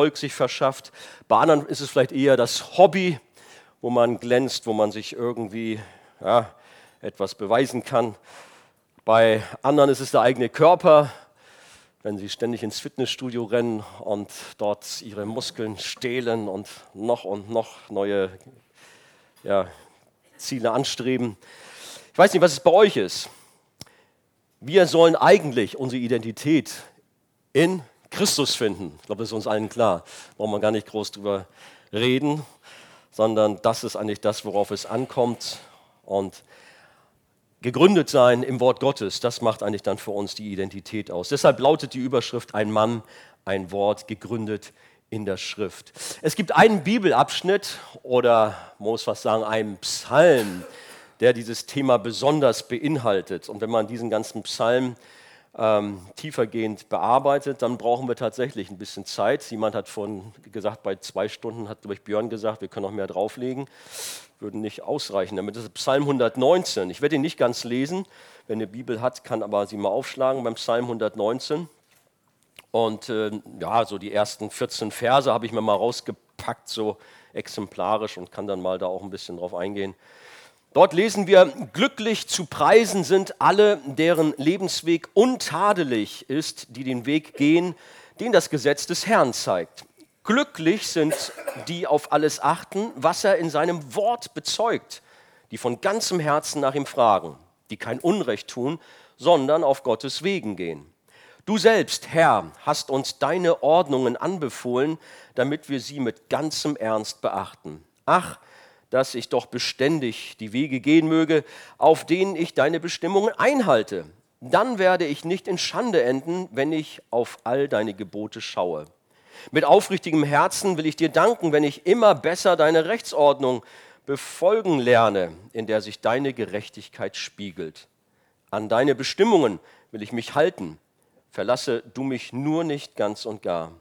Volk sich verschafft. Bei anderen ist es vielleicht eher das Hobby, wo man glänzt, wo man sich irgendwie ja, etwas beweisen kann. Bei anderen ist es der eigene Körper, wenn sie ständig ins Fitnessstudio rennen und dort ihre Muskeln stehlen und noch und noch neue ja, Ziele anstreben. Ich weiß nicht, was es bei euch ist. Wir sollen eigentlich unsere Identität in Christus finden. Ich glaube, das ist uns allen klar. Braucht man gar nicht groß drüber reden, sondern das ist eigentlich das, worauf es ankommt. Und gegründet sein im Wort Gottes, das macht eigentlich dann für uns die Identität aus. Deshalb lautet die Überschrift ein Mann, ein Wort, gegründet in der Schrift. Es gibt einen Bibelabschnitt oder muss was sagen, einen Psalm, der dieses Thema besonders beinhaltet. Und wenn man diesen ganzen Psalm ähm, tiefergehend bearbeitet, dann brauchen wir tatsächlich ein bisschen Zeit. Jemand hat von gesagt, bei zwei Stunden hat, glaube ich, Björn gesagt, wir können noch mehr drauflegen. Würden nicht ausreichen. Damit ist Psalm 119. Ich werde ihn nicht ganz lesen. Wer eine Bibel hat, kann aber sie mal aufschlagen beim Psalm 119. Und äh, ja, so die ersten 14 Verse habe ich mir mal rausgepackt, so exemplarisch und kann dann mal da auch ein bisschen drauf eingehen. Dort lesen wir, glücklich zu preisen sind alle, deren Lebensweg untadelig ist, die den Weg gehen, den das Gesetz des Herrn zeigt. Glücklich sind die auf alles achten, was er in seinem Wort bezeugt, die von ganzem Herzen nach ihm fragen, die kein Unrecht tun, sondern auf Gottes Wegen gehen. Du selbst, Herr, hast uns deine Ordnungen anbefohlen, damit wir sie mit ganzem Ernst beachten. Ach, dass ich doch beständig die Wege gehen möge, auf denen ich deine Bestimmungen einhalte. Dann werde ich nicht in Schande enden, wenn ich auf all deine Gebote schaue. Mit aufrichtigem Herzen will ich dir danken, wenn ich immer besser deine Rechtsordnung befolgen lerne, in der sich deine Gerechtigkeit spiegelt. An deine Bestimmungen will ich mich halten. Verlasse du mich nur nicht ganz und gar.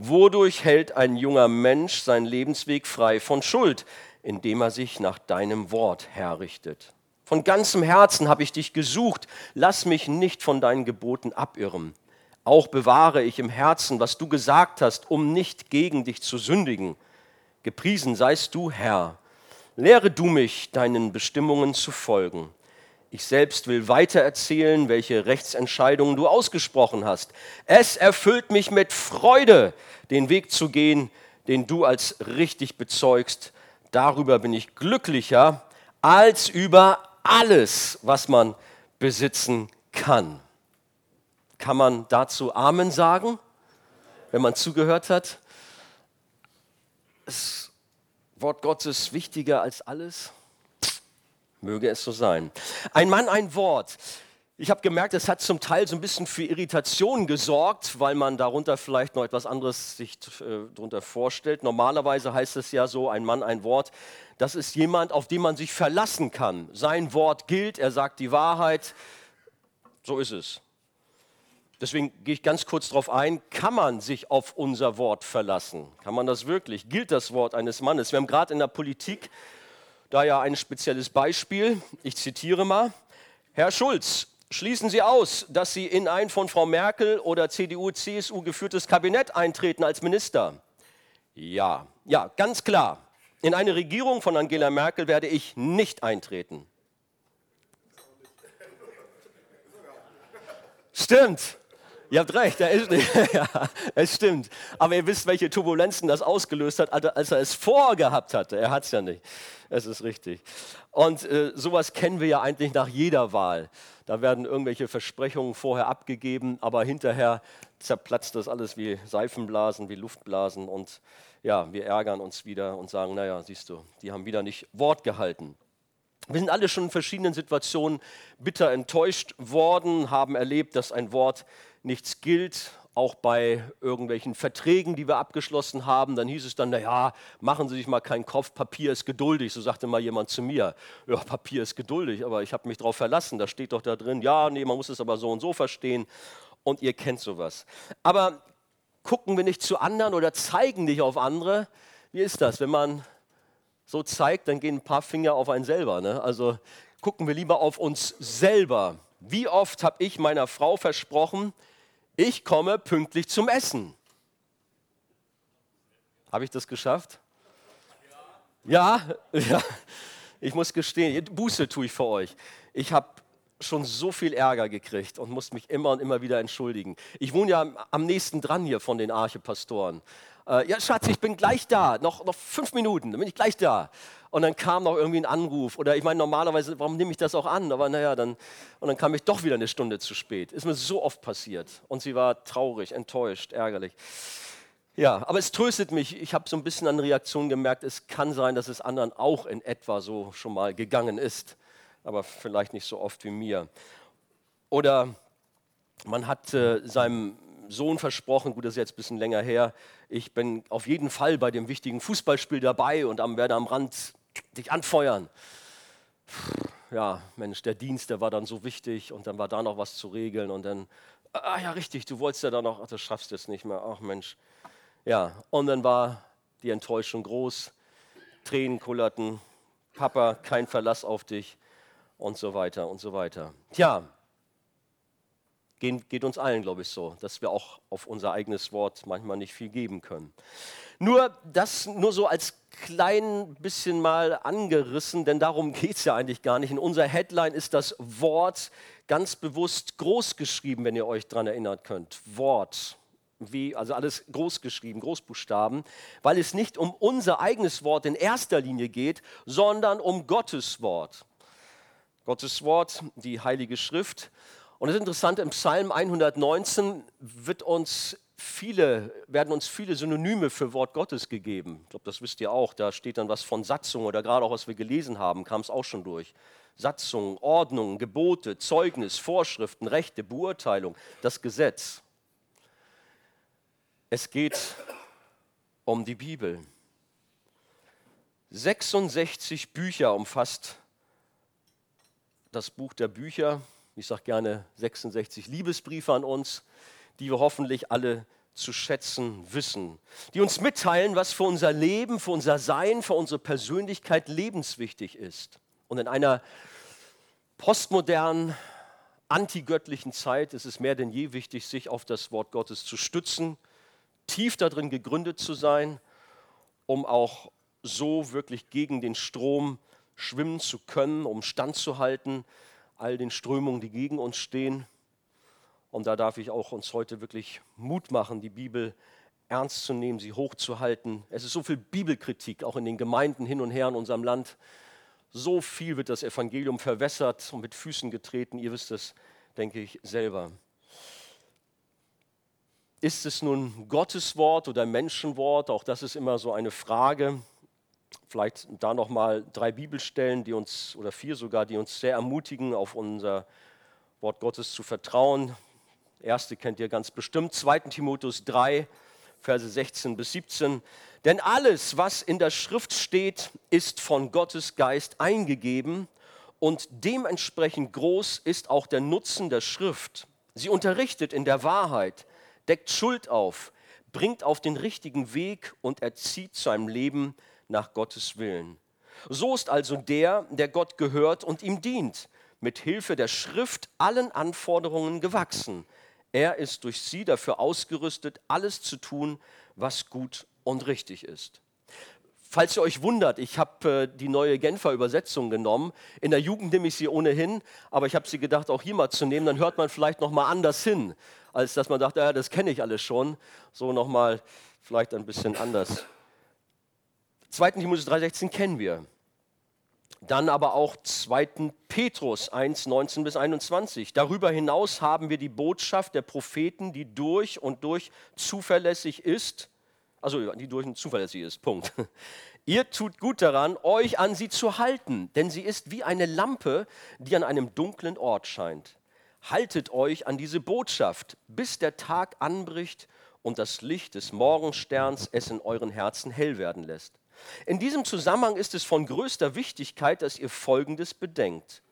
Wodurch hält ein junger Mensch seinen Lebensweg frei von Schuld, indem er sich nach deinem Wort herrichtet? Von ganzem Herzen habe ich dich gesucht, lass mich nicht von deinen Geboten abirren. Auch bewahre ich im Herzen, was du gesagt hast, um nicht gegen dich zu sündigen. Gepriesen seist du, Herr. Lehre du mich, deinen Bestimmungen zu folgen. Ich selbst will weiter erzählen, welche Rechtsentscheidungen du ausgesprochen hast. Es erfüllt mich mit Freude, den Weg zu gehen, den du als richtig bezeugst. Darüber bin ich glücklicher als über alles, was man besitzen kann. Kann man dazu Amen sagen, wenn man zugehört hat? Das Wort Gottes ist wichtiger als alles. Möge es so sein. Ein Mann, ein Wort. Ich habe gemerkt, es hat zum Teil so ein bisschen für Irritation gesorgt, weil man darunter vielleicht noch etwas anderes sich äh, darunter vorstellt. Normalerweise heißt es ja so, ein Mann, ein Wort. Das ist jemand, auf den man sich verlassen kann. Sein Wort gilt, er sagt die Wahrheit. So ist es. Deswegen gehe ich ganz kurz darauf ein, kann man sich auf unser Wort verlassen? Kann man das wirklich? Gilt das Wort eines Mannes? Wir haben gerade in der Politik da ja ein spezielles Beispiel. Ich zitiere mal. Herr Schulz, schließen Sie aus, dass Sie in ein von Frau Merkel oder CDU, CSU geführtes Kabinett eintreten als Minister? Ja, ja, ganz klar. In eine Regierung von Angela Merkel werde ich nicht eintreten. Stimmt. Ihr habt recht, er ist nicht. ja, es stimmt. Aber ihr wisst, welche Turbulenzen das ausgelöst hat, als er es vorgehabt hatte. Er hat es ja nicht. Es ist richtig. Und äh, sowas kennen wir ja eigentlich nach jeder Wahl. Da werden irgendwelche Versprechungen vorher abgegeben, aber hinterher zerplatzt das alles wie Seifenblasen, wie Luftblasen. Und ja, wir ärgern uns wieder und sagen, naja, siehst du, die haben wieder nicht Wort gehalten. Wir sind alle schon in verschiedenen Situationen bitter enttäuscht worden, haben erlebt, dass ein Wort nichts gilt, auch bei irgendwelchen Verträgen, die wir abgeschlossen haben, dann hieß es dann, naja, machen Sie sich mal keinen Kopf, Papier ist geduldig, so sagte mal jemand zu mir. Ja, Papier ist geduldig, aber ich habe mich darauf verlassen, da steht doch da drin, ja, nee, man muss es aber so und so verstehen und ihr kennt sowas. Aber gucken wir nicht zu anderen oder zeigen nicht auf andere, wie ist das, wenn man so zeigt, dann gehen ein paar Finger auf einen selber. Ne? Also gucken wir lieber auf uns selber. Wie oft habe ich meiner Frau versprochen, ich komme pünktlich zum Essen. Habe ich das geschafft? Ja. ja. Ich muss gestehen, Buße tue ich für euch. Ich habe schon so viel Ärger gekriegt und musste mich immer und immer wieder entschuldigen. Ich wohne ja am nächsten dran hier von den Archepastoren. Äh, ja, Schatz, ich bin gleich da. Noch, noch fünf Minuten, dann bin ich gleich da. Und dann kam noch irgendwie ein Anruf. Oder ich meine, normalerweise, warum nehme ich das auch an? Aber naja, dann, und dann kam ich doch wieder eine Stunde zu spät. Ist mir so oft passiert. Und sie war traurig, enttäuscht, ärgerlich. Ja, aber es tröstet mich. Ich habe so ein bisschen an Reaktionen gemerkt. Es kann sein, dass es anderen auch in etwa so schon mal gegangen ist. Aber vielleicht nicht so oft wie mir. Oder man hat äh, seinem Sohn versprochen, gut, das ist jetzt ein bisschen länger her, ich bin auf jeden Fall bei dem wichtigen Fußballspiel dabei und am, werde am Rand dich anfeuern. Ja, Mensch, der Dienst, der war dann so wichtig und dann war da noch was zu regeln und dann, ah ja, richtig, du wolltest ja da noch, ach, das schaffst du jetzt nicht mehr, ach Mensch. Ja, und dann war die Enttäuschung groß, Tränen kullerten, Papa, kein Verlass auf dich und so weiter und so weiter. Tja, geht uns allen, glaube ich, so, dass wir auch auf unser eigenes Wort manchmal nicht viel geben können. Nur das nur so als klein bisschen mal angerissen, denn darum geht es ja eigentlich gar nicht. In unserer Headline ist das Wort ganz bewusst groß geschrieben, wenn ihr euch daran erinnert könnt. Wort. Wie, also alles groß geschrieben, Großbuchstaben, weil es nicht um unser eigenes Wort in erster Linie geht, sondern um Gottes Wort. Gottes Wort, die Heilige Schrift. Und es ist interessant, im Psalm 119 wird uns viele, werden uns viele Synonyme für Wort Gottes gegeben. Ich glaube, das wisst ihr auch. Da steht dann was von Satzung oder gerade auch, was wir gelesen haben, kam es auch schon durch. Satzung, Ordnung, Gebote, Zeugnis, Vorschriften, Rechte, Beurteilung, das Gesetz. Es geht um die Bibel. 66 Bücher umfasst das Buch der Bücher ich sage gerne 66 Liebesbriefe an uns, die wir hoffentlich alle zu schätzen wissen, die uns mitteilen, was für unser Leben, für unser Sein, für unsere Persönlichkeit lebenswichtig ist. Und in einer postmodernen, antigöttlichen Zeit ist es mehr denn je wichtig, sich auf das Wort Gottes zu stützen, tief darin gegründet zu sein, um auch so wirklich gegen den Strom schwimmen zu können, um standzuhalten all den Strömungen, die gegen uns stehen. Und da darf ich auch uns heute wirklich Mut machen, die Bibel ernst zu nehmen, sie hochzuhalten. Es ist so viel Bibelkritik, auch in den Gemeinden hin und her in unserem Land. So viel wird das Evangelium verwässert und mit Füßen getreten. Ihr wisst es, denke ich, selber. Ist es nun Gottes Wort oder Menschenwort? Auch das ist immer so eine Frage. Vielleicht da nochmal drei Bibelstellen, die uns, oder vier sogar, die uns sehr ermutigen, auf unser Wort Gottes zu vertrauen. Erste kennt ihr ganz bestimmt, 2. Timotheus 3, Verse 16 bis 17. Denn alles, was in der Schrift steht, ist von Gottes Geist eingegeben und dementsprechend groß ist auch der Nutzen der Schrift. Sie unterrichtet in der Wahrheit, deckt Schuld auf, bringt auf den richtigen Weg und erzieht zu einem Leben, nach Gottes Willen. So ist also der, der Gott gehört und ihm dient, mit Hilfe der Schrift allen Anforderungen gewachsen. Er ist durch sie dafür ausgerüstet, alles zu tun, was gut und richtig ist. Falls ihr euch wundert, ich habe äh, die neue Genfer Übersetzung genommen. In der Jugend nehme ich sie ohnehin, aber ich habe sie gedacht, auch hier mal zu nehmen. Dann hört man vielleicht noch mal anders hin, als dass man dachte, ja, das kenne ich alles schon. So noch mal vielleicht ein bisschen anders. 2. Timotheus 3,16 kennen wir. Dann aber auch 2. Petrus 1, 19 bis 21. Darüber hinaus haben wir die Botschaft der Propheten, die durch und durch zuverlässig ist. Also die durch und zuverlässig ist. Punkt. Ihr tut gut daran, euch an sie zu halten, denn sie ist wie eine Lampe, die an einem dunklen Ort scheint. Haltet euch an diese Botschaft, bis der Tag anbricht und das Licht des Morgensterns es in euren Herzen hell werden lässt. In diesem Zusammenhang ist es von größter Wichtigkeit, dass ihr Folgendes bedenkt.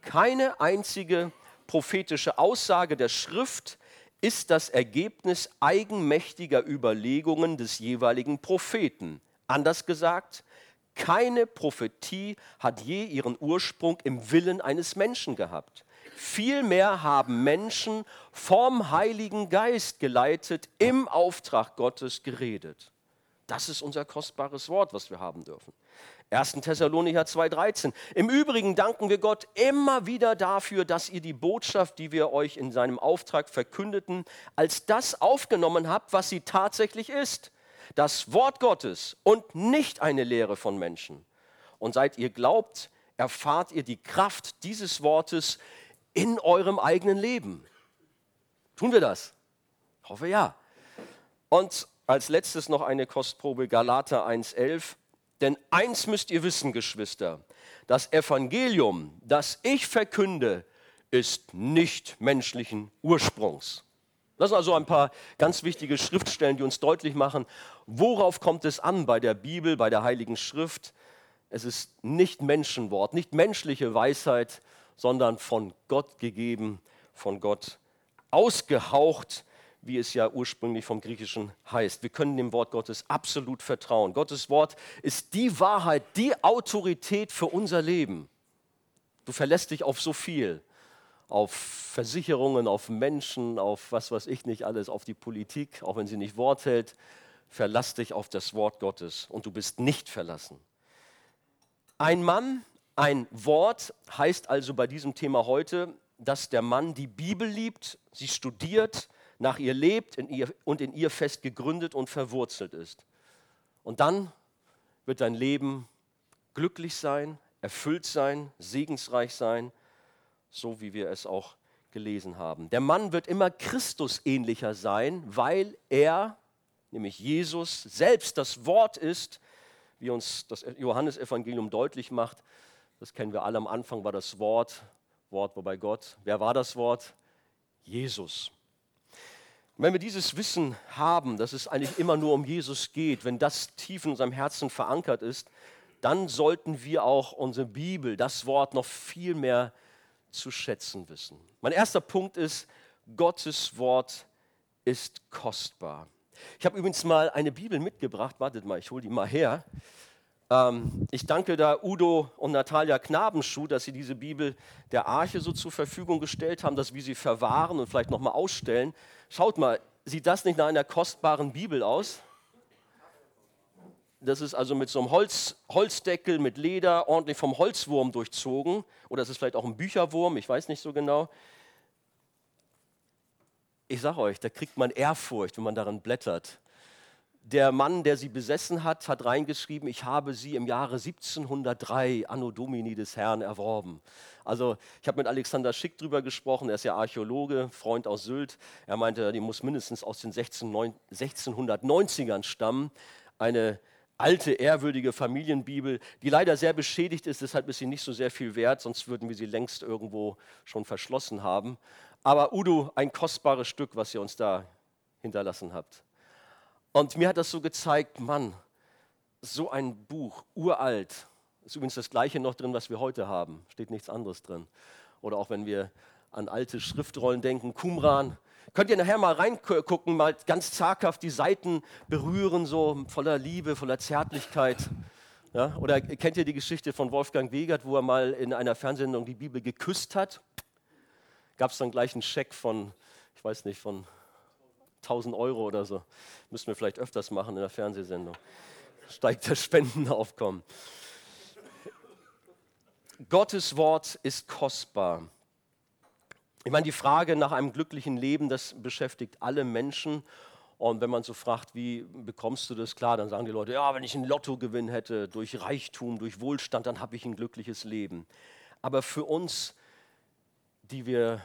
Keine einzige prophetische Aussage der Schrift ist das Ergebnis eigenmächtiger Überlegungen des jeweiligen Propheten. Anders gesagt, keine Prophetie hat je ihren Ursprung im Willen eines Menschen gehabt. Vielmehr haben Menschen vom Heiligen Geist geleitet, im Auftrag Gottes geredet. Das ist unser kostbares Wort, was wir haben dürfen. 1. Thessalonicher 2,13. Im Übrigen danken wir Gott immer wieder dafür, dass ihr die Botschaft, die wir euch in seinem Auftrag verkündeten, als das aufgenommen habt, was sie tatsächlich ist. Das Wort Gottes und nicht eine Lehre von Menschen. Und seit ihr glaubt, erfahrt ihr die Kraft dieses Wortes in eurem eigenen Leben. Tun wir das? Ich hoffe ja. Und als letztes noch eine Kostprobe Galater 1.11. Denn eins müsst ihr wissen, Geschwister, das Evangelium, das ich verkünde, ist nicht menschlichen Ursprungs. Das sind also ein paar ganz wichtige Schriftstellen, die uns deutlich machen, worauf kommt es an bei der Bibel, bei der Heiligen Schrift. Es ist nicht Menschenwort, nicht menschliche Weisheit, sondern von Gott gegeben, von Gott ausgehaucht wie es ja ursprünglich vom Griechischen heißt. Wir können dem Wort Gottes absolut vertrauen. Gottes Wort ist die Wahrheit, die Autorität für unser Leben. Du verlässt dich auf so viel, auf Versicherungen, auf Menschen, auf was weiß ich nicht alles, auf die Politik, auch wenn sie nicht Wort hält. Verlass dich auf das Wort Gottes und du bist nicht verlassen. Ein Mann, ein Wort heißt also bei diesem Thema heute, dass der Mann die Bibel liebt, sie studiert, nach ihr lebt in ihr, und in ihr fest gegründet und verwurzelt ist. Und dann wird dein Leben glücklich sein, erfüllt sein, segensreich sein, so wie wir es auch gelesen haben. Der Mann wird immer Christus ähnlicher sein, weil er, nämlich Jesus, selbst das Wort ist, wie uns das Johannesevangelium deutlich macht. Das kennen wir alle. Am Anfang war das Wort, Wort war bei Gott. Wer war das Wort? Jesus. Wenn wir dieses Wissen haben, dass es eigentlich immer nur um Jesus geht, wenn das tief in unserem Herzen verankert ist, dann sollten wir auch unsere Bibel, das Wort, noch viel mehr zu schätzen wissen. Mein erster Punkt ist, Gottes Wort ist kostbar. Ich habe übrigens mal eine Bibel mitgebracht, wartet mal, ich hole die mal her. Ähm, ich danke da Udo und Natalia Knabenschuh, dass sie diese Bibel der Arche so zur Verfügung gestellt haben, dass wir sie verwahren und vielleicht nochmal ausstellen. Schaut mal, sieht das nicht nach einer kostbaren Bibel aus? Das ist also mit so einem Holz, Holzdeckel, mit Leder, ordentlich vom Holzwurm durchzogen. Oder es ist vielleicht auch ein Bücherwurm, ich weiß nicht so genau. Ich sage euch, da kriegt man Ehrfurcht, wenn man darin blättert der Mann, der sie besessen hat, hat reingeschrieben, ich habe sie im Jahre 1703 Anno Domini des Herrn erworben. Also ich habe mit Alexander Schick drüber gesprochen, er ist ja Archäologe, Freund aus Sylt. Er meinte, die muss mindestens aus den 1690ern stammen. Eine alte, ehrwürdige Familienbibel, die leider sehr beschädigt ist, deshalb ist sie nicht so sehr viel wert, sonst würden wir sie längst irgendwo schon verschlossen haben. Aber Udo, ein kostbares Stück, was ihr uns da hinterlassen habt. Und mir hat das so gezeigt, Mann, so ein Buch, uralt, ist übrigens das gleiche noch drin, was wir heute haben, steht nichts anderes drin. Oder auch wenn wir an alte Schriftrollen denken, Qumran. Könnt ihr nachher mal reingucken, mal ganz zaghaft die Seiten berühren, so voller Liebe, voller Zärtlichkeit. Ja? Oder kennt ihr die Geschichte von Wolfgang Wegert, wo er mal in einer Fernsehsendung die Bibel geküsst hat? Gab es dann gleich einen Scheck von, ich weiß nicht, von 1000 Euro oder so. Müssen wir vielleicht öfters machen in der Fernsehsendung. Steigt das Spendenaufkommen. Gottes Wort ist kostbar. Ich meine, die Frage nach einem glücklichen Leben, das beschäftigt alle Menschen. Und wenn man so fragt, wie bekommst du das klar, dann sagen die Leute, ja, wenn ich einen Lottogewinn hätte, durch Reichtum, durch Wohlstand, dann habe ich ein glückliches Leben. Aber für uns, die wir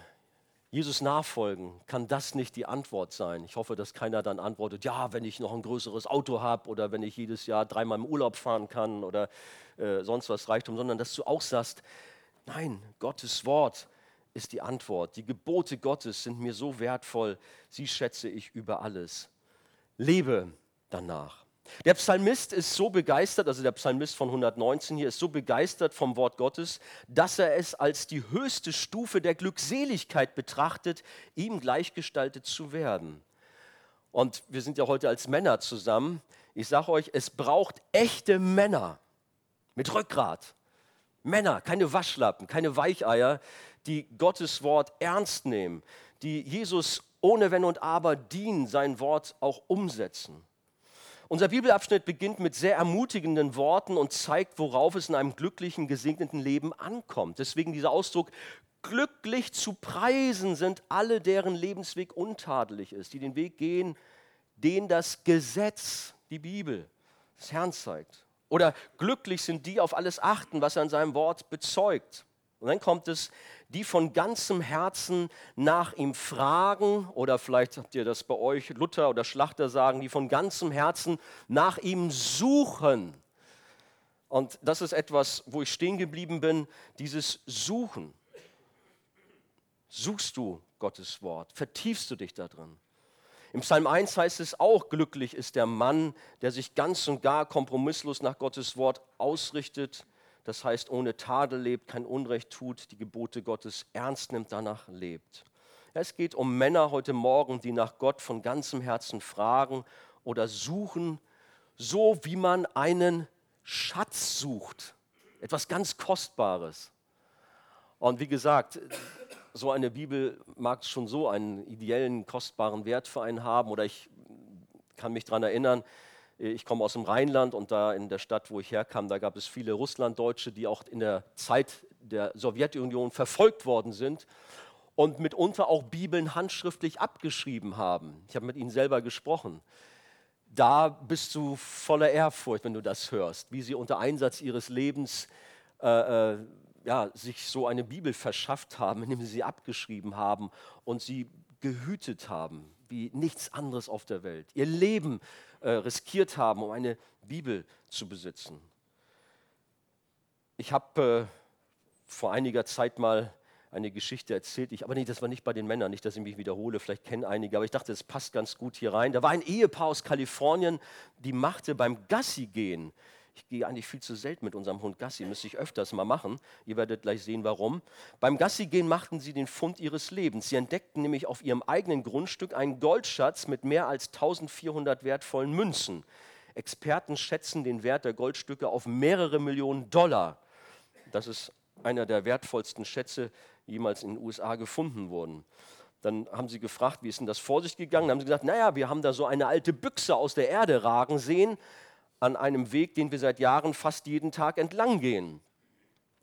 Jesus nachfolgen, kann das nicht die Antwort sein. Ich hoffe, dass keiner dann antwortet, ja, wenn ich noch ein größeres Auto habe oder wenn ich jedes Jahr dreimal im Urlaub fahren kann oder äh, sonst was Reichtum, sondern dass du auch sagst, nein, Gottes Wort ist die Antwort. Die Gebote Gottes sind mir so wertvoll, sie schätze ich über alles. Lebe danach. Der Psalmist ist so begeistert, also der Psalmist von 119 hier ist so begeistert vom Wort Gottes, dass er es als die höchste Stufe der Glückseligkeit betrachtet, ihm gleichgestaltet zu werden. Und wir sind ja heute als Männer zusammen. Ich sage euch, es braucht echte Männer mit Rückgrat. Männer, keine Waschlappen, keine Weicheier, die Gottes Wort ernst nehmen, die Jesus ohne Wenn und Aber dienen, sein Wort auch umsetzen. Unser Bibelabschnitt beginnt mit sehr ermutigenden Worten und zeigt, worauf es in einem glücklichen, gesegneten Leben ankommt. Deswegen dieser Ausdruck, glücklich zu preisen sind alle, deren Lebensweg untadelig ist, die den Weg gehen, den das Gesetz, die Bibel, des Herrn zeigt. Oder glücklich sind die auf alles achten, was er in seinem Wort bezeugt. Und dann kommt es, die von ganzem Herzen nach ihm fragen, oder vielleicht habt ihr das bei euch, Luther oder Schlachter sagen, die von ganzem Herzen nach ihm suchen. Und das ist etwas, wo ich stehen geblieben bin, dieses Suchen. Suchst du Gottes Wort? Vertiefst du dich da drin? Im Psalm 1 heißt es auch, glücklich ist der Mann, der sich ganz und gar kompromisslos nach Gottes Wort ausrichtet das heißt ohne Tadel lebt, kein Unrecht tut, die Gebote Gottes ernst nimmt, danach lebt. Es geht um Männer heute Morgen, die nach Gott von ganzem Herzen fragen oder suchen, so wie man einen Schatz sucht, etwas ganz Kostbares. Und wie gesagt, so eine Bibel mag schon so einen ideellen, kostbaren Wert für einen haben. Oder ich kann mich daran erinnern, ich komme aus dem Rheinland und da in der Stadt, wo ich herkam, da gab es viele Russlanddeutsche, die auch in der Zeit der Sowjetunion verfolgt worden sind und mitunter auch Bibeln handschriftlich abgeschrieben haben. Ich habe mit ihnen selber gesprochen. Da bist du voller Ehrfurcht, wenn du das hörst, wie sie unter Einsatz ihres Lebens äh, äh, ja, sich so eine Bibel verschafft haben, indem sie sie abgeschrieben haben und sie gehütet haben wie nichts anderes auf der Welt. Ihr Leben äh, riskiert haben, um eine Bibel zu besitzen. Ich habe äh, vor einiger Zeit mal eine Geschichte erzählt. Ich, aber nee, das war nicht bei den Männern, nicht, dass ich mich wiederhole, vielleicht kennen einige, aber ich dachte, das passt ganz gut hier rein. Da war ein Ehepaar aus Kalifornien, die machte beim Gassi gehen ich gehe eigentlich viel zu selten mit unserem Hund Gassi, müsste ich öfters mal machen. Ihr werdet gleich sehen, warum. Beim Gassi gehen machten sie den Fund ihres Lebens. Sie entdeckten nämlich auf ihrem eigenen Grundstück einen Goldschatz mit mehr als 1400 wertvollen Münzen. Experten schätzen den Wert der Goldstücke auf mehrere Millionen Dollar. Das ist einer der wertvollsten Schätze, die jemals in den USA gefunden wurden. Dann haben sie gefragt, wie ist denn das vor sich gegangen? Dann haben sie gesagt, naja, wir haben da so eine alte Büchse aus der Erde ragen sehen an einem Weg, den wir seit Jahren fast jeden Tag entlang gehen.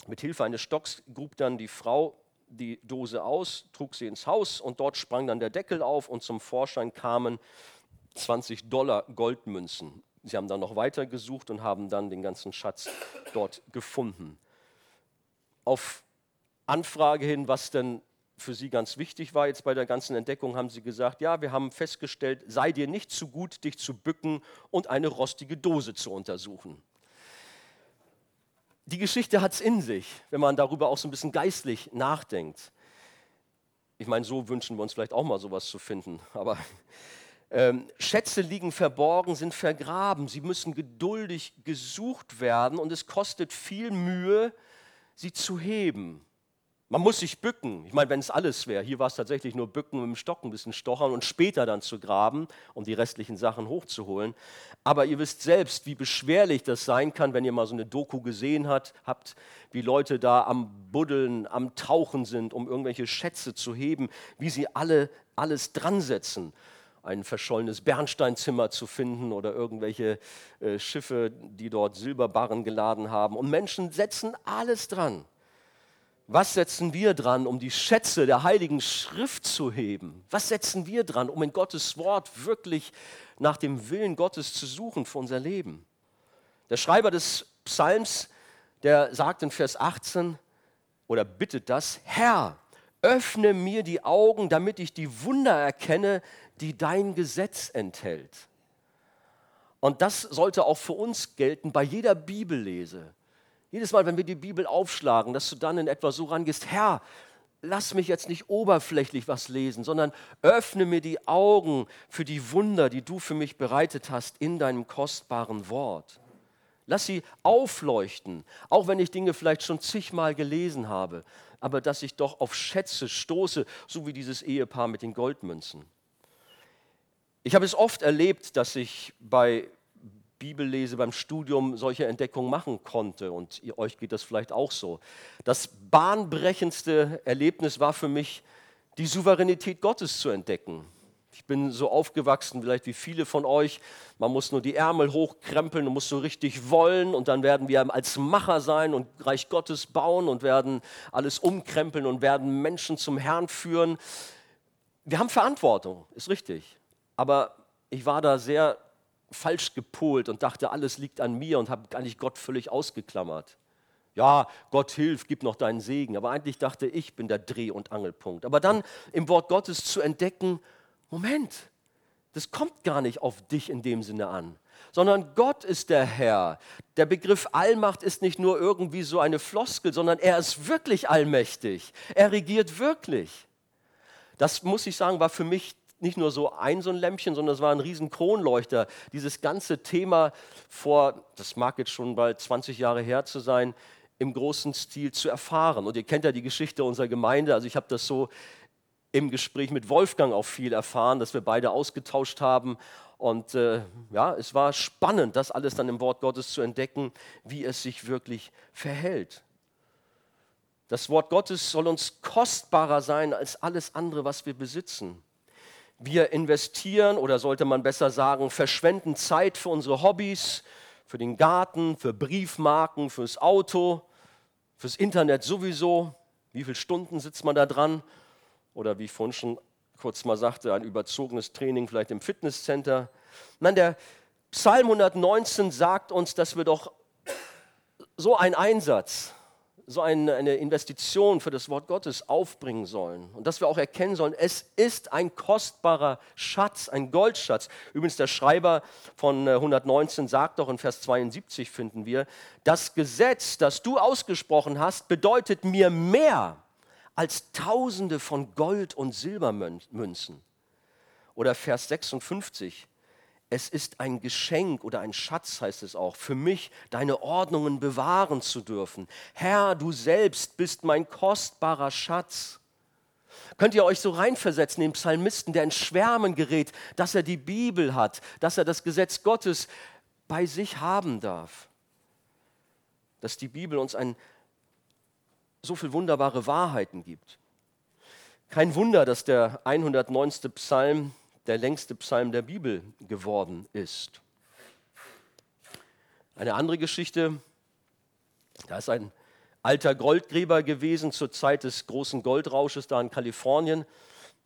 Mit Hilfe eines Stocks grub dann die Frau die Dose aus, trug sie ins Haus und dort sprang dann der Deckel auf und zum Vorschein kamen 20 Dollar Goldmünzen. Sie haben dann noch weiter gesucht und haben dann den ganzen Schatz dort gefunden. Auf Anfrage hin, was denn für sie ganz wichtig war jetzt bei der ganzen Entdeckung, haben sie gesagt, ja, wir haben festgestellt, sei dir nicht zu gut, dich zu bücken und eine rostige Dose zu untersuchen. Die Geschichte hat es in sich, wenn man darüber auch so ein bisschen geistlich nachdenkt. Ich meine, so wünschen wir uns vielleicht auch mal sowas zu finden, aber ähm, Schätze liegen verborgen, sind vergraben, sie müssen geduldig gesucht werden und es kostet viel Mühe, sie zu heben. Man muss sich bücken. Ich meine, wenn es alles wäre, hier war es tatsächlich nur bücken mit dem Stock ein bisschen stochern und später dann zu graben, um die restlichen Sachen hochzuholen. Aber ihr wisst selbst, wie beschwerlich das sein kann, wenn ihr mal so eine Doku gesehen hat, habt, wie Leute da am Buddeln, am Tauchen sind, um irgendwelche Schätze zu heben, wie sie alle alles dran setzen ein verschollenes Bernsteinzimmer zu finden oder irgendwelche äh, Schiffe, die dort Silberbarren geladen haben. Und Menschen setzen alles dran. Was setzen wir dran, um die Schätze der Heiligen Schrift zu heben? Was setzen wir dran, um in Gottes Wort wirklich nach dem Willen Gottes zu suchen für unser Leben? Der Schreiber des Psalms, der sagt in Vers 18 oder bittet das, Herr, öffne mir die Augen, damit ich die Wunder erkenne, die dein Gesetz enthält. Und das sollte auch für uns gelten bei jeder Bibellese. Jedes Mal, wenn wir die Bibel aufschlagen, dass du dann in etwa so rangehst, Herr, lass mich jetzt nicht oberflächlich was lesen, sondern öffne mir die Augen für die Wunder, die du für mich bereitet hast in deinem kostbaren Wort. Lass sie aufleuchten, auch wenn ich Dinge vielleicht schon zigmal gelesen habe, aber dass ich doch auf Schätze stoße, so wie dieses Ehepaar mit den Goldmünzen. Ich habe es oft erlebt, dass ich bei Bibellese, beim Studium solche Entdeckungen machen konnte. Und ihr, euch geht das vielleicht auch so. Das bahnbrechendste Erlebnis war für mich, die Souveränität Gottes zu entdecken. Ich bin so aufgewachsen, vielleicht wie viele von euch. Man muss nur die Ärmel hochkrempeln und muss so richtig wollen und dann werden wir als Macher sein und Reich Gottes bauen und werden alles umkrempeln und werden Menschen zum Herrn führen. Wir haben Verantwortung, ist richtig. Aber ich war da sehr falsch gepolt und dachte, alles liegt an mir und habe eigentlich Gott völlig ausgeklammert. Ja, Gott hilft, gib noch deinen Segen. Aber eigentlich dachte ich, bin der Dreh- und Angelpunkt. Aber dann im Wort Gottes zu entdecken, Moment, das kommt gar nicht auf dich in dem Sinne an, sondern Gott ist der Herr. Der Begriff Allmacht ist nicht nur irgendwie so eine Floskel, sondern er ist wirklich allmächtig. Er regiert wirklich. Das muss ich sagen, war für mich nicht nur so ein so ein Lämpchen, sondern es war ein riesen Kronleuchter. Dieses ganze Thema vor, das mag jetzt schon bald 20 Jahre her zu sein, im großen Stil zu erfahren. Und ihr kennt ja die Geschichte unserer Gemeinde. Also ich habe das so im Gespräch mit Wolfgang auch viel erfahren, dass wir beide ausgetauscht haben. Und äh, ja, es war spannend, das alles dann im Wort Gottes zu entdecken, wie es sich wirklich verhält. Das Wort Gottes soll uns kostbarer sein als alles andere, was wir besitzen. Wir investieren oder sollte man besser sagen, verschwenden Zeit für unsere Hobbys, für den Garten, für Briefmarken, fürs Auto, fürs Internet sowieso. Wie viele Stunden sitzt man da dran? oder wie ich vorhin schon kurz mal sagte, ein überzogenes Training vielleicht im Fitnesscenter. Nein, der Psalm 119 sagt uns, dass wir doch so einen Einsatz, so eine Investition für das Wort Gottes aufbringen sollen. Und dass wir auch erkennen sollen, es ist ein kostbarer Schatz, ein Goldschatz. Übrigens, der Schreiber von 119 sagt doch in Vers 72, finden wir, das Gesetz, das du ausgesprochen hast, bedeutet mir mehr als Tausende von Gold- und Silbermünzen. Oder Vers 56, es ist ein Geschenk oder ein Schatz, heißt es auch, für mich deine Ordnungen bewahren zu dürfen. Herr, du selbst bist mein kostbarer Schatz. Könnt ihr euch so reinversetzen, den Psalmisten, der in Schwärmen gerät, dass er die Bibel hat, dass er das Gesetz Gottes bei sich haben darf. Dass die Bibel uns ein so viele wunderbare Wahrheiten gibt. Kein Wunder, dass der 109. Psalm der längste Psalm der Bibel geworden ist. Eine andere Geschichte, da ist ein alter Goldgräber gewesen zur Zeit des großen Goldrausches da in Kalifornien,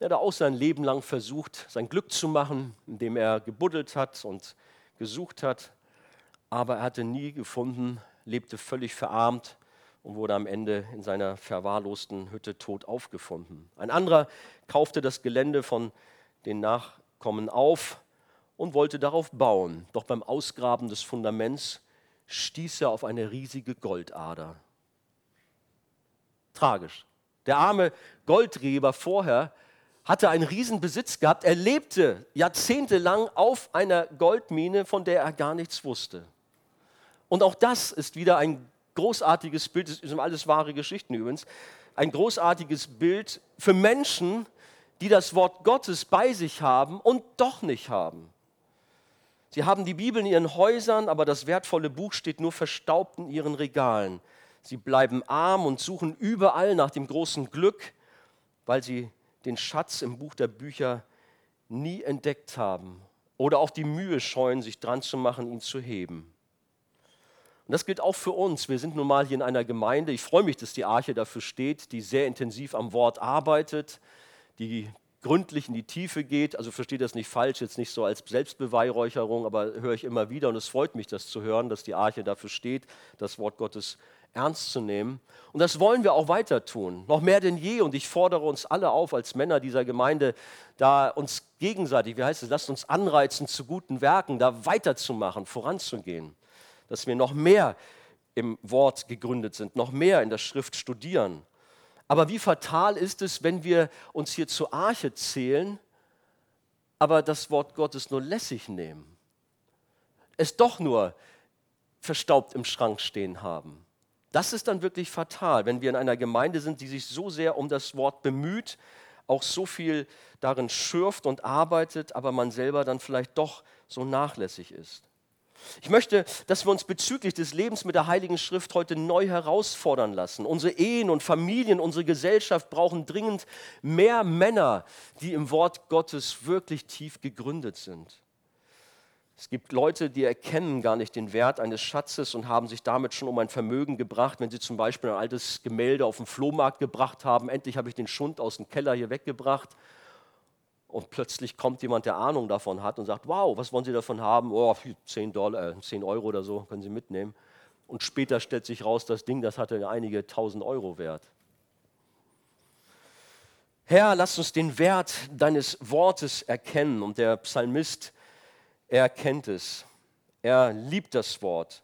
der da auch sein Leben lang versucht, sein Glück zu machen, indem er gebuddelt hat und gesucht hat, aber er hatte nie gefunden, lebte völlig verarmt und wurde am Ende in seiner verwahrlosten Hütte tot aufgefunden. Ein anderer kaufte das Gelände von den Nachkommen auf und wollte darauf bauen. Doch beim Ausgraben des Fundaments stieß er auf eine riesige Goldader. Tragisch. Der arme Goldreber vorher hatte einen riesen Besitz gehabt. Er lebte jahrzehntelang auf einer Goldmine, von der er gar nichts wusste. Und auch das ist wieder ein großartiges Bild, das sind alles wahre Geschichten übrigens, ein großartiges Bild für Menschen, die das Wort Gottes bei sich haben und doch nicht haben. Sie haben die Bibel in ihren Häusern, aber das wertvolle Buch steht nur verstaubt in ihren Regalen. Sie bleiben arm und suchen überall nach dem großen Glück, weil sie den Schatz im Buch der Bücher nie entdeckt haben oder auch die Mühe scheuen, sich dran zu machen, ihn zu heben. Und das gilt auch für uns. Wir sind nun mal hier in einer Gemeinde. Ich freue mich, dass die Arche dafür steht, die sehr intensiv am Wort arbeitet, die gründlich in die Tiefe geht. Also verstehe das nicht falsch, jetzt nicht so als Selbstbeweihräucherung, aber höre ich immer wieder und es freut mich, das zu hören, dass die Arche dafür steht, das Wort Gottes ernst zu nehmen. Und das wollen wir auch weiter tun, noch mehr denn je. Und ich fordere uns alle auf, als Männer dieser Gemeinde, da uns gegenseitig, wie heißt es, lasst uns anreizen zu guten Werken, da weiterzumachen, voranzugehen dass wir noch mehr im Wort gegründet sind, noch mehr in der Schrift studieren. Aber wie fatal ist es, wenn wir uns hier zur Arche zählen, aber das Wort Gottes nur lässig nehmen, es doch nur verstaubt im Schrank stehen haben. Das ist dann wirklich fatal, wenn wir in einer Gemeinde sind, die sich so sehr um das Wort bemüht, auch so viel darin schürft und arbeitet, aber man selber dann vielleicht doch so nachlässig ist. Ich möchte, dass wir uns bezüglich des Lebens mit der Heiligen Schrift heute neu herausfordern lassen. Unsere Ehen und Familien, unsere Gesellschaft brauchen dringend mehr Männer, die im Wort Gottes wirklich tief gegründet sind. Es gibt Leute, die erkennen gar nicht den Wert eines Schatzes und haben sich damit schon um ein Vermögen gebracht, wenn sie zum Beispiel ein altes Gemälde auf den Flohmarkt gebracht haben. Endlich habe ich den Schund aus dem Keller hier weggebracht. Und plötzlich kommt jemand, der Ahnung davon hat und sagt, wow, was wollen Sie davon haben? Oh, 10, Dollar, 10 äh, Euro oder so können Sie mitnehmen. Und später stellt sich raus, das Ding, das hatte einige tausend Euro wert. Herr, lass uns den Wert deines Wortes erkennen. Und der Psalmist er kennt es. Er liebt das Wort.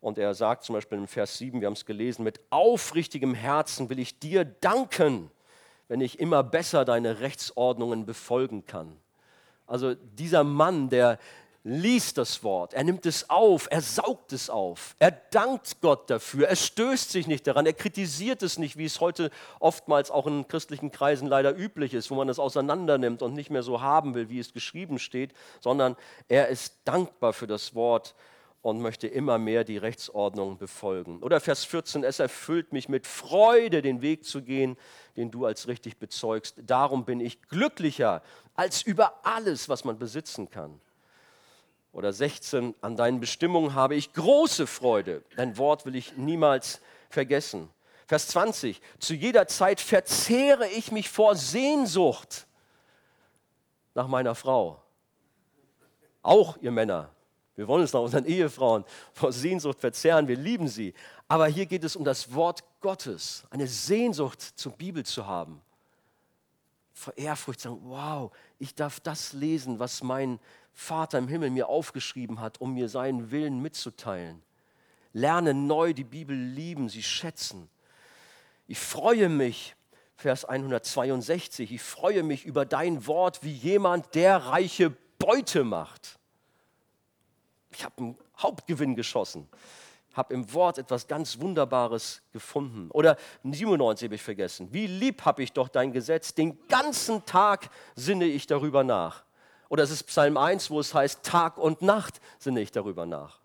Und er sagt zum Beispiel im Vers 7, wir haben es gelesen, mit aufrichtigem Herzen will ich dir danken, wenn ich immer besser deine Rechtsordnungen befolgen kann. Also dieser Mann, der liest das Wort, er nimmt es auf, er saugt es auf, er dankt Gott dafür, er stößt sich nicht daran, er kritisiert es nicht, wie es heute oftmals auch in christlichen Kreisen leider üblich ist, wo man es auseinandernimmt und nicht mehr so haben will, wie es geschrieben steht, sondern er ist dankbar für das Wort und möchte immer mehr die Rechtsordnung befolgen. Oder Vers 14, es erfüllt mich mit Freude, den Weg zu gehen, den du als richtig bezeugst. Darum bin ich glücklicher als über alles, was man besitzen kann oder 16, an deinen Bestimmungen habe ich große Freude. Dein Wort will ich niemals vergessen. Vers 20, zu jeder Zeit verzehre ich mich vor Sehnsucht nach meiner Frau. Auch ihr Männer. Wir wollen uns nach unseren Ehefrauen vor Sehnsucht verzehren, wir lieben sie. Aber hier geht es um das Wort Gottes, eine Sehnsucht zur Bibel zu haben. Vor Ehrfurcht sagen, wow, ich darf das lesen, was mein Vater im Himmel mir aufgeschrieben hat, um mir seinen Willen mitzuteilen. Lerne neu die Bibel lieben, sie schätzen. Ich freue mich, Vers 162, ich freue mich über dein Wort wie jemand, der reiche Beute macht. Ich habe einen Hauptgewinn geschossen, habe im Wort etwas ganz Wunderbares gefunden. Oder 97 habe ich vergessen. Wie lieb habe ich doch dein Gesetz, den ganzen Tag sinne ich darüber nach. Oder es ist Psalm 1, wo es heißt, Tag und Nacht sinne ich darüber nach.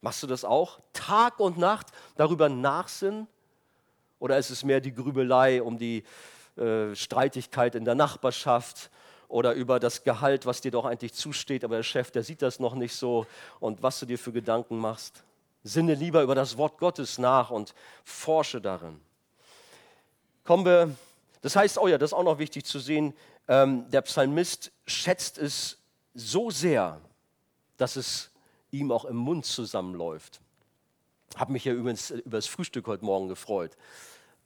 Machst du das auch? Tag und Nacht darüber nachsinnen? Oder ist es mehr die Grübelei um die äh, Streitigkeit in der Nachbarschaft oder über das Gehalt, was dir doch eigentlich zusteht, aber der Chef, der sieht das noch nicht so und was du dir für Gedanken machst? Sinne lieber über das Wort Gottes nach und forsche darin. Kommen wir, das heißt, oh ja, das ist auch noch wichtig zu sehen, ähm, der Psalmist schätzt es so sehr, dass es ihm auch im Mund zusammenläuft. Habe mich ja übrigens über das Frühstück heute Morgen gefreut.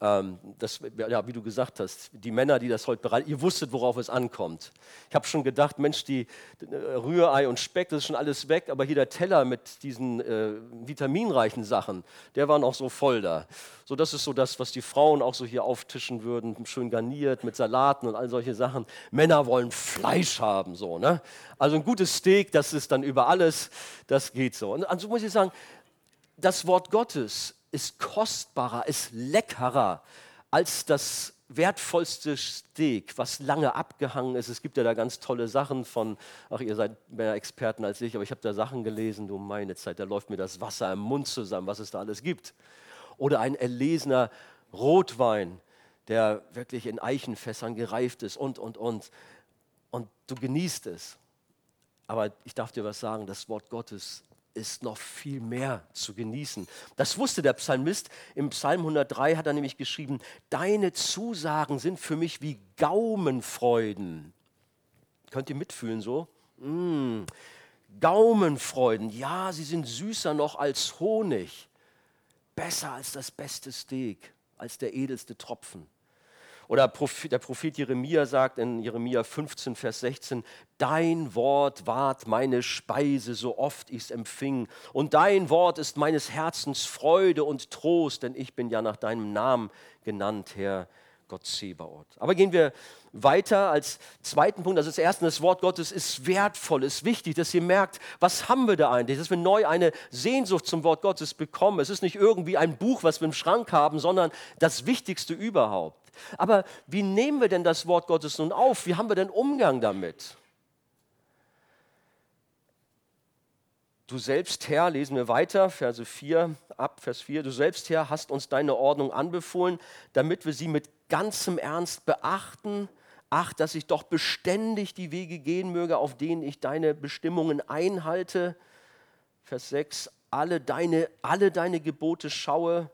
Ähm, das, ja, wie du gesagt hast, die Männer, die das heute bereiten, ihr wusstet, worauf es ankommt. Ich habe schon gedacht, Mensch, die äh, Rührei und Speck, das ist schon alles weg, aber hier der Teller mit diesen äh, vitaminreichen Sachen, der war noch so voll da. So, das ist so das, was die Frauen auch so hier auftischen würden, schön garniert mit Salaten und all solche Sachen. Männer wollen Fleisch haben, so, ne? Also ein gutes Steak, das ist dann über alles, das geht so. Und also muss ich sagen, das Wort Gottes ist kostbarer, ist leckerer als das wertvollste Steak, was lange abgehangen ist. Es gibt ja da ganz tolle Sachen von, ach, ihr seid mehr Experten als ich, aber ich habe da Sachen gelesen, du meine Zeit, da läuft mir das Wasser im Mund zusammen, was es da alles gibt. Oder ein erlesener Rotwein, der wirklich in Eichenfässern gereift ist und, und, und. Und du genießt es. Aber ich darf dir was sagen, das Wort Gottes ist noch viel mehr zu genießen. Das wusste der Psalmist. Im Psalm 103 hat er nämlich geschrieben, deine Zusagen sind für mich wie Gaumenfreuden. Könnt ihr mitfühlen so? Mm, Gaumenfreuden, ja, sie sind süßer noch als Honig, besser als das beste Steak, als der edelste Tropfen. Oder der Prophet Jeremia sagt in Jeremia 15, Vers 16, Dein Wort ward meine Speise, so oft ich es empfing. Und dein Wort ist meines Herzens Freude und Trost, denn ich bin ja nach deinem Namen genannt, Herr Gott Zebaoth. Aber gehen wir weiter als zweiten Punkt. Also das erste, das Wort Gottes ist wertvoll, ist wichtig, dass ihr merkt, was haben wir da eigentlich? Dass wir neu eine Sehnsucht zum Wort Gottes bekommen. Es ist nicht irgendwie ein Buch, was wir im Schrank haben, sondern das Wichtigste überhaupt. Aber wie nehmen wir denn das Wort Gottes nun auf? Wie haben wir denn Umgang damit? Du selbst, Herr, lesen wir weiter, Verse 4, ab Vers 4, du selbst, Herr, hast uns deine Ordnung anbefohlen, damit wir sie mit ganzem Ernst beachten. Ach, dass ich doch beständig die Wege gehen möge, auf denen ich deine Bestimmungen einhalte. Vers 6, alle deine, alle deine Gebote schaue.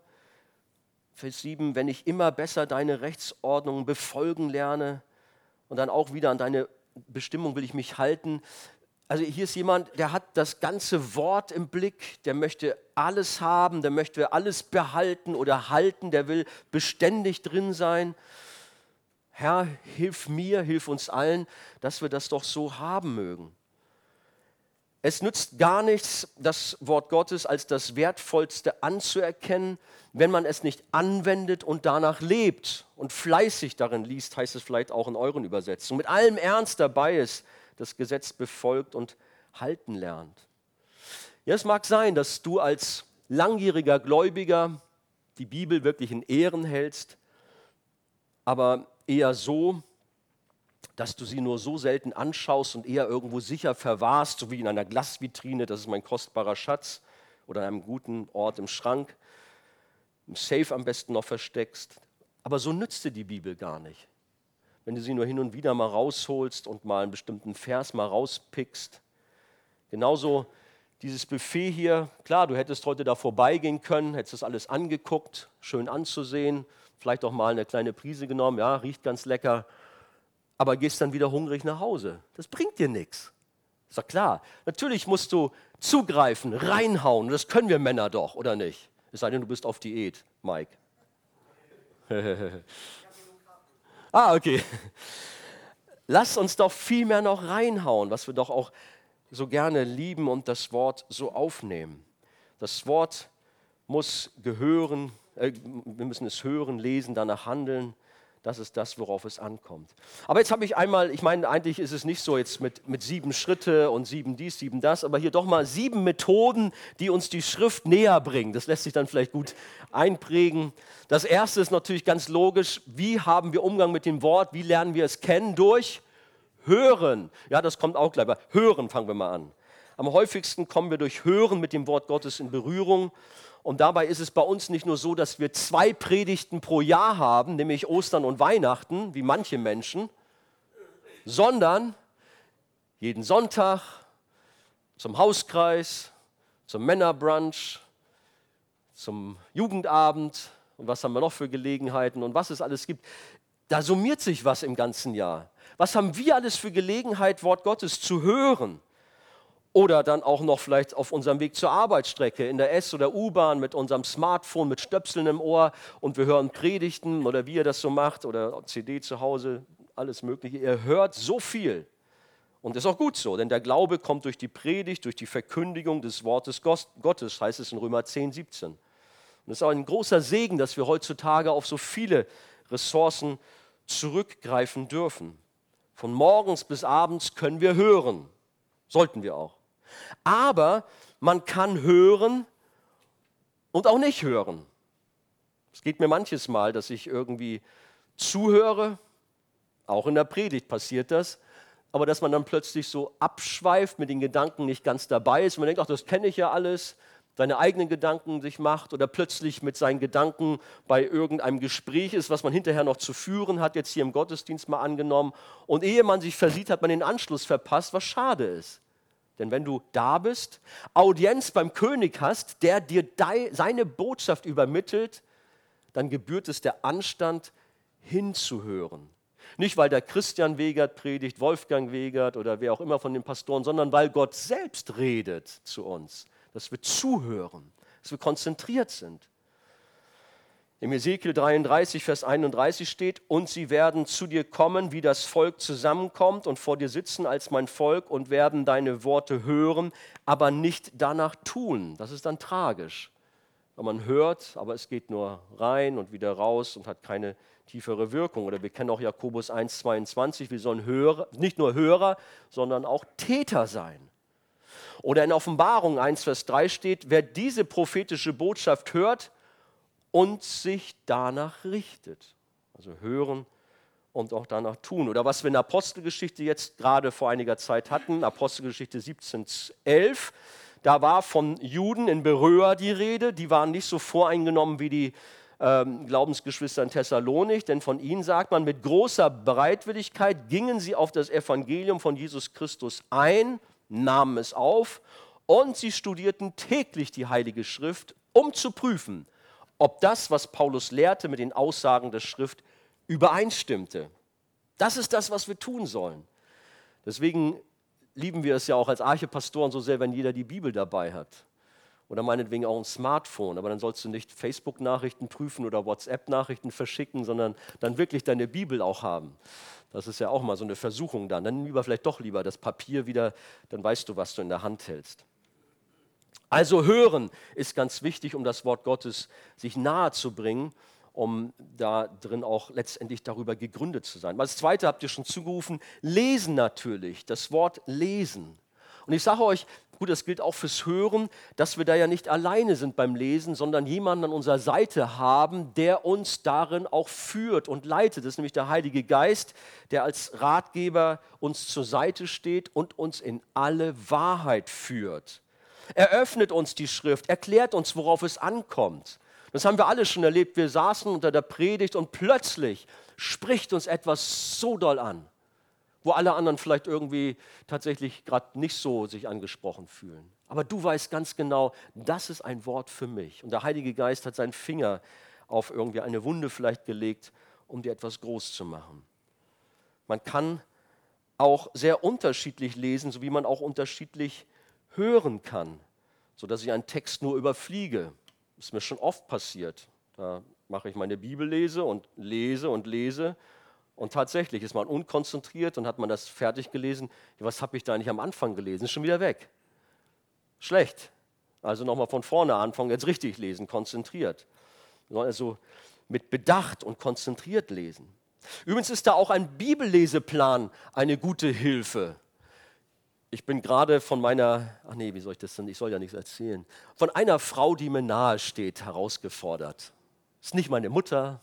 Vers 7, wenn ich immer besser deine Rechtsordnungen befolgen lerne und dann auch wieder an deine Bestimmung will ich mich halten. Also hier ist jemand, der hat das ganze Wort im Blick, der möchte alles haben, der möchte alles behalten oder halten, der will beständig drin sein. Herr, hilf mir, hilf uns allen, dass wir das doch so haben mögen. Es nützt gar nichts, das Wort Gottes als das Wertvollste anzuerkennen, wenn man es nicht anwendet und danach lebt und fleißig darin liest, heißt es vielleicht auch in euren Übersetzungen, mit allem Ernst dabei ist, das Gesetz befolgt und halten lernt. Ja, es mag sein, dass du als langjähriger Gläubiger die Bibel wirklich in Ehren hältst, aber eher so, dass du sie nur so selten anschaust und eher irgendwo sicher verwahrst, so wie in einer Glasvitrine, das ist mein kostbarer Schatz, oder an einem guten Ort im Schrank, im Safe am besten noch versteckst. Aber so nützt dir die Bibel gar nicht wenn du sie nur hin und wieder mal rausholst und mal einen bestimmten Vers mal rauspickst. Genauso dieses Buffet hier, klar, du hättest heute da vorbeigehen können, hättest das alles angeguckt, schön anzusehen, vielleicht auch mal eine kleine Prise genommen, ja, riecht ganz lecker, aber gehst dann wieder hungrig nach Hause. Das bringt dir nichts. Ist doch klar. Natürlich musst du zugreifen, reinhauen, das können wir Männer doch, oder nicht? Es sei denn, du bist auf Diät, Mike. Ah, okay. Lass uns doch viel mehr noch reinhauen, was wir doch auch so gerne lieben und das Wort so aufnehmen. Das Wort muss gehören, äh, wir müssen es hören, lesen, danach handeln. Das ist das, worauf es ankommt. Aber jetzt habe ich einmal, ich meine, eigentlich ist es nicht so jetzt mit, mit sieben Schritte und sieben dies, sieben das, aber hier doch mal sieben Methoden, die uns die Schrift näher bringen. Das lässt sich dann vielleicht gut einprägen. Das erste ist natürlich ganz logisch, wie haben wir Umgang mit dem Wort, wie lernen wir es kennen? Durch Hören. Ja, das kommt auch gleich. Hören fangen wir mal an. Am häufigsten kommen wir durch Hören mit dem Wort Gottes in Berührung. Und dabei ist es bei uns nicht nur so, dass wir zwei Predigten pro Jahr haben, nämlich Ostern und Weihnachten, wie manche Menschen, sondern jeden Sonntag zum Hauskreis, zum Männerbrunch, zum Jugendabend und was haben wir noch für Gelegenheiten und was es alles gibt. Da summiert sich was im ganzen Jahr. Was haben wir alles für Gelegenheit, Wort Gottes zu hören? Oder dann auch noch vielleicht auf unserem Weg zur Arbeitsstrecke in der S- oder U-Bahn mit unserem Smartphone mit Stöpseln im Ohr und wir hören Predigten oder wie ihr das so macht oder CD zu Hause, alles Mögliche. Ihr hört so viel. Und ist auch gut so, denn der Glaube kommt durch die Predigt, durch die Verkündigung des Wortes Gottes, heißt es in Römer 10, 17. Und es ist auch ein großer Segen, dass wir heutzutage auf so viele Ressourcen zurückgreifen dürfen. Von morgens bis abends können wir hören. Sollten wir auch. Aber man kann hören und auch nicht hören. Es geht mir manches Mal, dass ich irgendwie zuhöre, auch in der Predigt passiert das, aber dass man dann plötzlich so abschweift, mit den Gedanken nicht ganz dabei ist. Man denkt, ach, das kenne ich ja alles, seine eigenen Gedanken sich macht oder plötzlich mit seinen Gedanken bei irgendeinem Gespräch ist, was man hinterher noch zu führen hat, jetzt hier im Gottesdienst mal angenommen. Und ehe man sich versieht, hat man den Anschluss verpasst, was schade ist. Denn wenn du da bist, Audienz beim König hast, der dir seine Botschaft übermittelt, dann gebührt es der Anstand, hinzuhören. Nicht, weil der Christian Wegert predigt, Wolfgang Wegert oder wer auch immer von den Pastoren, sondern weil Gott selbst redet zu uns, dass wir zuhören, dass wir konzentriert sind. Im Ezekiel 33, Vers 31 steht, und sie werden zu dir kommen, wie das Volk zusammenkommt und vor dir sitzen als mein Volk und werden deine Worte hören, aber nicht danach tun. Das ist dann tragisch. Wenn man hört, aber es geht nur rein und wieder raus und hat keine tiefere Wirkung. Oder wir kennen auch Jakobus 1, 22, wir sollen Hörer, nicht nur Hörer, sondern auch Täter sein. Oder in Offenbarung 1, Vers 3 steht, wer diese prophetische Botschaft hört, und sich danach richtet. Also hören und auch danach tun. Oder was wir in Apostelgeschichte jetzt gerade vor einiger Zeit hatten, Apostelgeschichte 17, 11, Da war von Juden in Beröa die Rede, die waren nicht so voreingenommen wie die ähm, Glaubensgeschwister in Thessalonik, denn von ihnen sagt man, mit großer Bereitwilligkeit gingen sie auf das Evangelium von Jesus Christus ein, nahmen es auf und sie studierten täglich die Heilige Schrift, um zu prüfen, ob das, was Paulus lehrte, mit den Aussagen der Schrift übereinstimmte. Das ist das, was wir tun sollen. Deswegen lieben wir es ja auch als Archepastoren so sehr, wenn jeder die Bibel dabei hat. Oder meinetwegen auch ein Smartphone. Aber dann sollst du nicht Facebook-Nachrichten prüfen oder WhatsApp-Nachrichten verschicken, sondern dann wirklich deine Bibel auch haben. Das ist ja auch mal so eine Versuchung dann. Dann lieber vielleicht doch lieber das Papier wieder, dann weißt du, was du in der Hand hältst. Also hören ist ganz wichtig, um das Wort Gottes sich nahe zu bringen, um da drin auch letztendlich darüber gegründet zu sein. Als zweite habt ihr schon zugerufen, lesen natürlich, das Wort lesen. Und ich sage euch, gut, das gilt auch fürs Hören, dass wir da ja nicht alleine sind beim Lesen, sondern jemanden an unserer Seite haben, der uns darin auch führt und leitet. Das ist nämlich der Heilige Geist, der als Ratgeber uns zur Seite steht und uns in alle Wahrheit führt. Er öffnet uns die Schrift, erklärt uns, worauf es ankommt. Das haben wir alle schon erlebt. Wir saßen unter der Predigt und plötzlich spricht uns etwas so doll an, wo alle anderen vielleicht irgendwie tatsächlich gerade nicht so sich angesprochen fühlen. Aber du weißt ganz genau, das ist ein Wort für mich. Und der Heilige Geist hat seinen Finger auf irgendwie eine Wunde vielleicht gelegt, um dir etwas groß zu machen. Man kann auch sehr unterschiedlich lesen, so wie man auch unterschiedlich hören kann, sodass ich einen Text nur überfliege. Das ist mir schon oft passiert. Da mache ich meine Bibellese und lese und lese. Und tatsächlich ist man unkonzentriert und hat man das fertig gelesen. Was habe ich da eigentlich am Anfang gelesen? Ist schon wieder weg. Schlecht. Also nochmal von vorne anfangen, jetzt richtig lesen, konzentriert. Also mit Bedacht und konzentriert lesen. Übrigens ist da auch ein Bibelleseplan eine gute Hilfe. Ich bin gerade von meiner, ach nee, wie soll ich das denn, ich soll ja nichts erzählen, von einer Frau, die mir nahe steht, herausgefordert. Ist nicht meine Mutter,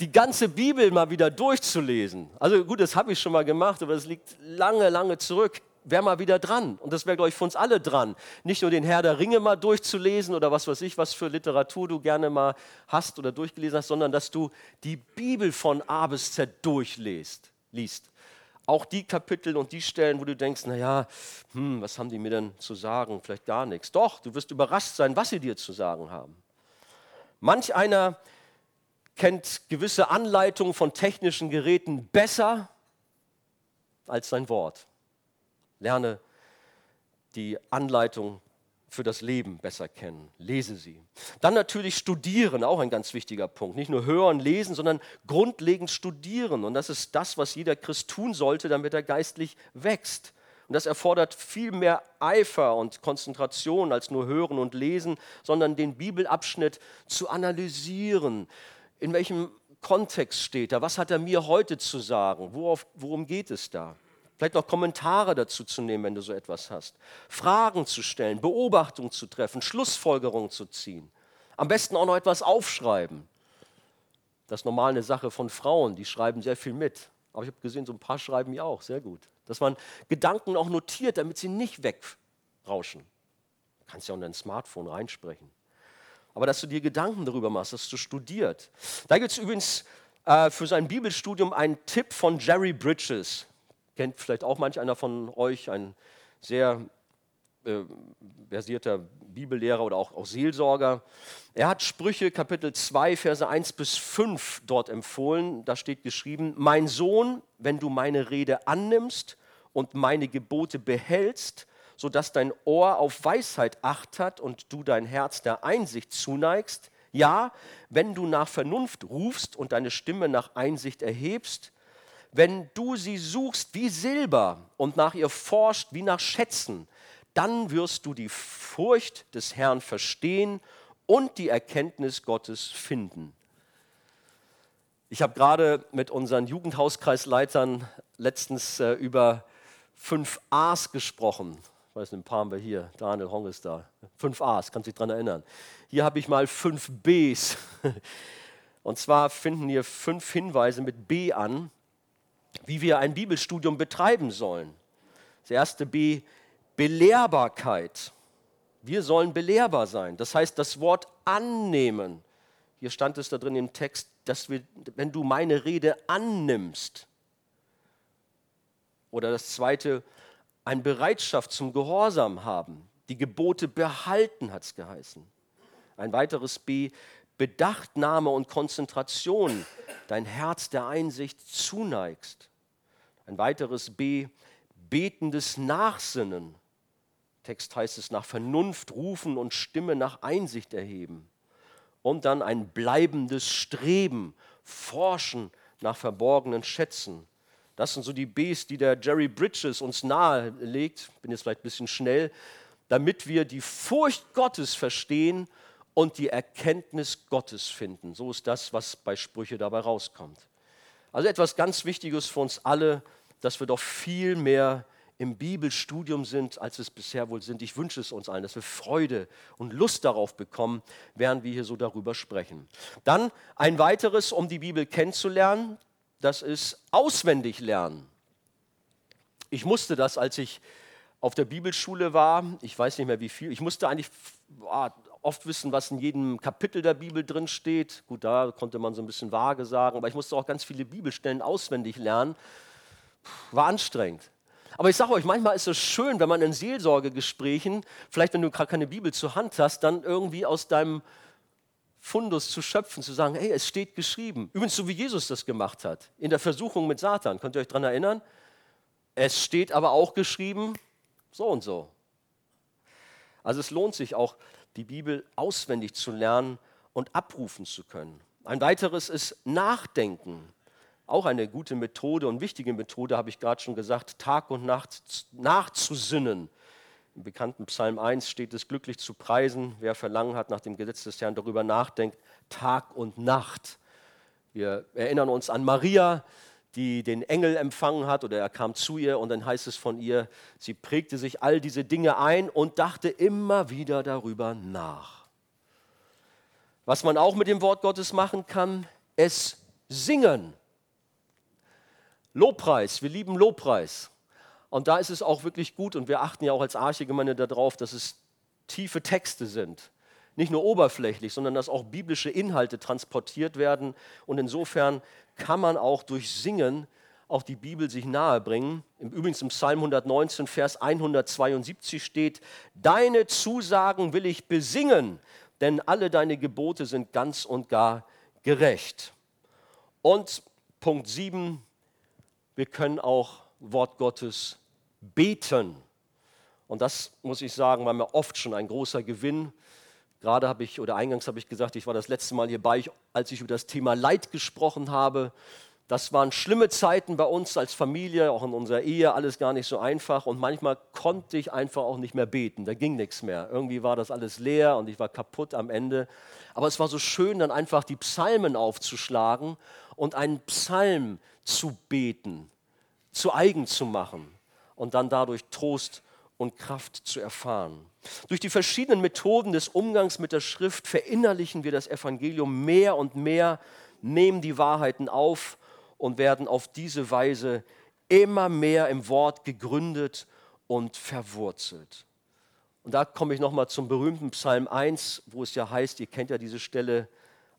die ganze Bibel mal wieder durchzulesen. Also gut, das habe ich schon mal gemacht, aber das liegt lange, lange zurück. Wäre mal wieder dran. Und das wäre, glaube ich, für uns alle dran. Nicht nur den Herr der Ringe mal durchzulesen oder was weiß ich, was für Literatur du gerne mal hast oder durchgelesen hast, sondern dass du die Bibel von A bis Z durchliest. Liest auch die Kapitel und die Stellen, wo du denkst, naja, hm, was haben die mir denn zu sagen? Vielleicht gar nichts. Doch, du wirst überrascht sein, was sie dir zu sagen haben. Manch einer kennt gewisse Anleitungen von technischen Geräten besser als sein Wort. Lerne die Anleitung für das Leben besser kennen. Lese sie. Dann natürlich studieren, auch ein ganz wichtiger Punkt. Nicht nur hören, lesen, sondern grundlegend studieren. Und das ist das, was jeder Christ tun sollte, damit er geistlich wächst. Und das erfordert viel mehr Eifer und Konzentration als nur hören und lesen, sondern den Bibelabschnitt zu analysieren. In welchem Kontext steht er? Was hat er mir heute zu sagen? Worauf, worum geht es da? Vielleicht noch Kommentare dazu zu nehmen, wenn du so etwas hast. Fragen zu stellen, Beobachtungen zu treffen, Schlussfolgerungen zu ziehen. Am besten auch noch etwas aufschreiben. Das ist normal eine Sache von Frauen, die schreiben sehr viel mit. Aber ich habe gesehen, so ein paar schreiben ja auch, sehr gut. Dass man Gedanken auch notiert, damit sie nicht wegrauschen. Du kannst ja auch in dein Smartphone reinsprechen. Aber dass du dir Gedanken darüber machst, dass du studiert. Da gibt es übrigens äh, für sein Bibelstudium einen Tipp von Jerry Bridges kennt vielleicht auch manch einer von euch, ein sehr äh, versierter Bibellehrer oder auch, auch Seelsorger. Er hat Sprüche Kapitel 2, Verse 1 bis 5 dort empfohlen. Da steht geschrieben, mein Sohn, wenn du meine Rede annimmst und meine Gebote behältst, sodass dein Ohr auf Weisheit acht hat und du dein Herz der Einsicht zuneigst, ja, wenn du nach Vernunft rufst und deine Stimme nach Einsicht erhebst, wenn du sie suchst wie Silber und nach ihr forscht wie nach Schätzen, dann wirst du die Furcht des Herrn verstehen und die Erkenntnis Gottes finden. Ich habe gerade mit unseren Jugendhauskreisleitern letztens äh, über fünf A's gesprochen. Ich weiß nicht, ein paar haben wir hier. Daniel Hong ist da. Fünf A's, kannst du dich daran erinnern. Hier habe ich mal fünf B's. Und zwar finden hier fünf Hinweise mit B an, wie wir ein Bibelstudium betreiben sollen. Das erste B, Belehrbarkeit. Wir sollen belehrbar sein. Das heißt, das Wort annehmen. Hier stand es da drin im Text, dass wir, wenn du meine Rede annimmst. Oder das zweite, eine Bereitschaft zum Gehorsam haben. Die Gebote behalten, hat es geheißen. Ein weiteres B, Bedachtnahme und Konzentration, dein Herz der Einsicht zuneigst. Ein weiteres B, betendes Nachsinnen. Text heißt es nach Vernunft rufen und Stimme nach Einsicht erheben. Und dann ein bleibendes Streben, Forschen nach verborgenen Schätzen. Das sind so die Bs, die der Jerry Bridges uns nahelegt. Ich bin jetzt vielleicht ein bisschen schnell, damit wir die Furcht Gottes verstehen und die Erkenntnis Gottes finden. So ist das, was bei Sprüche dabei rauskommt. Also etwas ganz Wichtiges für uns alle, dass wir doch viel mehr im Bibelstudium sind, als es bisher wohl sind. Ich wünsche es uns allen, dass wir Freude und Lust darauf bekommen, während wir hier so darüber sprechen. Dann ein weiteres, um die Bibel kennenzulernen, das ist auswendig lernen. Ich musste das, als ich auf der Bibelschule war, ich weiß nicht mehr wie viel, ich musste eigentlich oft wissen, was in jedem Kapitel der Bibel drin steht. Gut, da konnte man so ein bisschen vage sagen, aber ich musste auch ganz viele Bibelstellen auswendig lernen. War anstrengend. Aber ich sage euch, manchmal ist es schön, wenn man in Seelsorgegesprächen, vielleicht wenn du gerade keine Bibel zur Hand hast, dann irgendwie aus deinem Fundus zu schöpfen, zu sagen, hey, es steht geschrieben. Übrigens so wie Jesus das gemacht hat, in der Versuchung mit Satan. Könnt ihr euch daran erinnern? Es steht aber auch geschrieben, so und so. Also es lohnt sich auch, die Bibel auswendig zu lernen und abrufen zu können. Ein weiteres ist Nachdenken. Auch eine gute Methode und wichtige Methode, habe ich gerade schon gesagt, Tag und Nacht nachzusinnen. Im bekannten Psalm 1 steht es, glücklich zu preisen, wer Verlangen hat nach dem Gesetz des Herrn, darüber nachdenkt, Tag und Nacht. Wir erinnern uns an Maria, die den Engel empfangen hat oder er kam zu ihr und dann heißt es von ihr, sie prägte sich all diese Dinge ein und dachte immer wieder darüber nach. Was man auch mit dem Wort Gottes machen kann, es singen. Lobpreis, wir lieben Lobpreis. Und da ist es auch wirklich gut und wir achten ja auch als Archegemeinde darauf, dass es tiefe Texte sind. Nicht nur oberflächlich, sondern dass auch biblische Inhalte transportiert werden. Und insofern kann man auch durch Singen auch die Bibel sich nahebringen. Übrigens im Psalm 119, Vers 172 steht, Deine Zusagen will ich besingen, denn alle deine Gebote sind ganz und gar gerecht. Und Punkt 7, wir können auch Wort Gottes beten. Und das muss ich sagen, war mir oft schon ein großer Gewinn. Gerade habe ich, oder eingangs habe ich gesagt, ich war das letzte Mal hierbei, als ich über das Thema Leid gesprochen habe. Das waren schlimme Zeiten bei uns als Familie, auch in unserer Ehe, alles gar nicht so einfach. Und manchmal konnte ich einfach auch nicht mehr beten, da ging nichts mehr. Irgendwie war das alles leer und ich war kaputt am Ende. Aber es war so schön, dann einfach die Psalmen aufzuschlagen und einen Psalm zu beten, zu eigen zu machen und dann dadurch Trost und Kraft zu erfahren. Durch die verschiedenen Methoden des Umgangs mit der Schrift verinnerlichen wir das Evangelium mehr und mehr, nehmen die Wahrheiten auf und werden auf diese Weise immer mehr im Wort gegründet und verwurzelt. Und da komme ich nochmal zum berühmten Psalm 1, wo es ja heißt, ihr kennt ja diese Stelle,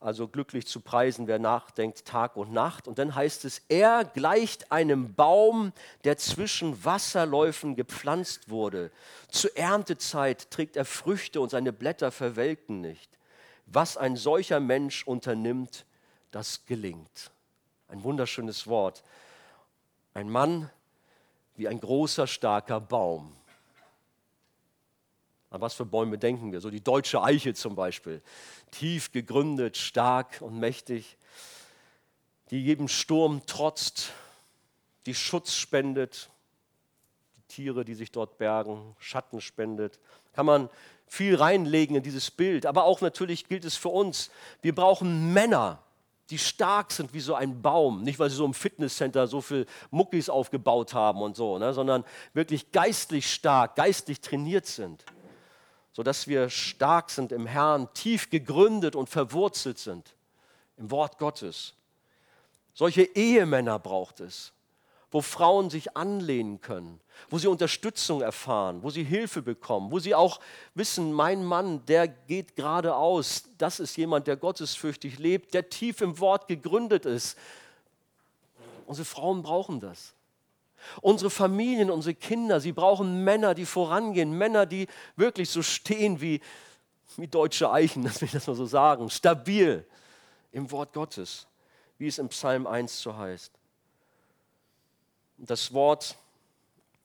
also glücklich zu preisen, wer nachdenkt Tag und Nacht. Und dann heißt es, er gleicht einem Baum, der zwischen Wasserläufen gepflanzt wurde. Zur Erntezeit trägt er Früchte und seine Blätter verwelken nicht. Was ein solcher Mensch unternimmt, das gelingt. Ein wunderschönes Wort. Ein Mann wie ein großer, starker Baum. An was für Bäume denken wir? So die deutsche Eiche zum Beispiel. Tief gegründet, stark und mächtig, die jedem Sturm trotzt, die Schutz spendet, die Tiere, die sich dort bergen, Schatten spendet. Kann man viel reinlegen in dieses Bild. Aber auch natürlich gilt es für uns. Wir brauchen Männer, die stark sind wie so ein Baum. Nicht, weil sie so im Fitnesscenter so viel Muckis aufgebaut haben und so, ne, sondern wirklich geistlich stark, geistlich trainiert sind sodass wir stark sind im Herrn, tief gegründet und verwurzelt sind im Wort Gottes. Solche Ehemänner braucht es, wo Frauen sich anlehnen können, wo sie Unterstützung erfahren, wo sie Hilfe bekommen, wo sie auch wissen, mein Mann, der geht geradeaus, das ist jemand, der gottesfürchtig lebt, der tief im Wort gegründet ist. Unsere Frauen brauchen das. Unsere Familien, unsere Kinder, sie brauchen Männer, die vorangehen, Männer, die wirklich so stehen wie, wie deutsche Eichen, dass wir das mal so sagen, stabil im Wort Gottes, wie es im Psalm 1 so heißt. Das Wort,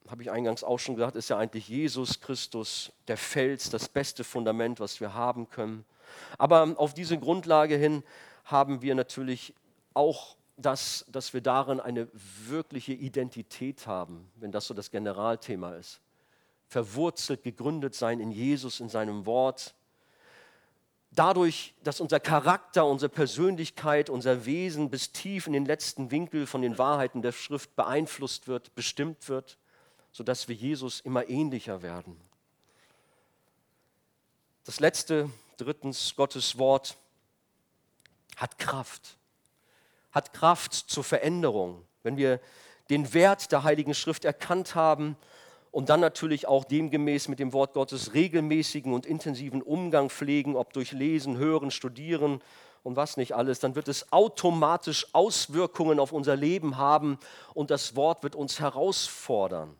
habe ich eingangs auch schon gesagt, ist ja eigentlich Jesus Christus, der Fels, das beste Fundament, was wir haben können. Aber auf diese Grundlage hin haben wir natürlich auch das, dass wir darin eine wirkliche Identität haben, wenn das so das Generalthema ist. Verwurzelt, gegründet sein in Jesus, in seinem Wort, dadurch, dass unser Charakter, unsere Persönlichkeit, unser Wesen bis tief in den letzten Winkel von den Wahrheiten der Schrift beeinflusst wird, bestimmt wird, sodass wir Jesus immer ähnlicher werden. Das letzte, drittens, Gottes Wort hat Kraft, hat Kraft zur Veränderung. Wenn wir den Wert der Heiligen Schrift erkannt haben, und dann natürlich auch demgemäß mit dem Wort Gottes regelmäßigen und intensiven Umgang pflegen, ob durch Lesen, Hören, Studieren und was nicht alles, dann wird es automatisch Auswirkungen auf unser Leben haben und das Wort wird uns herausfordern.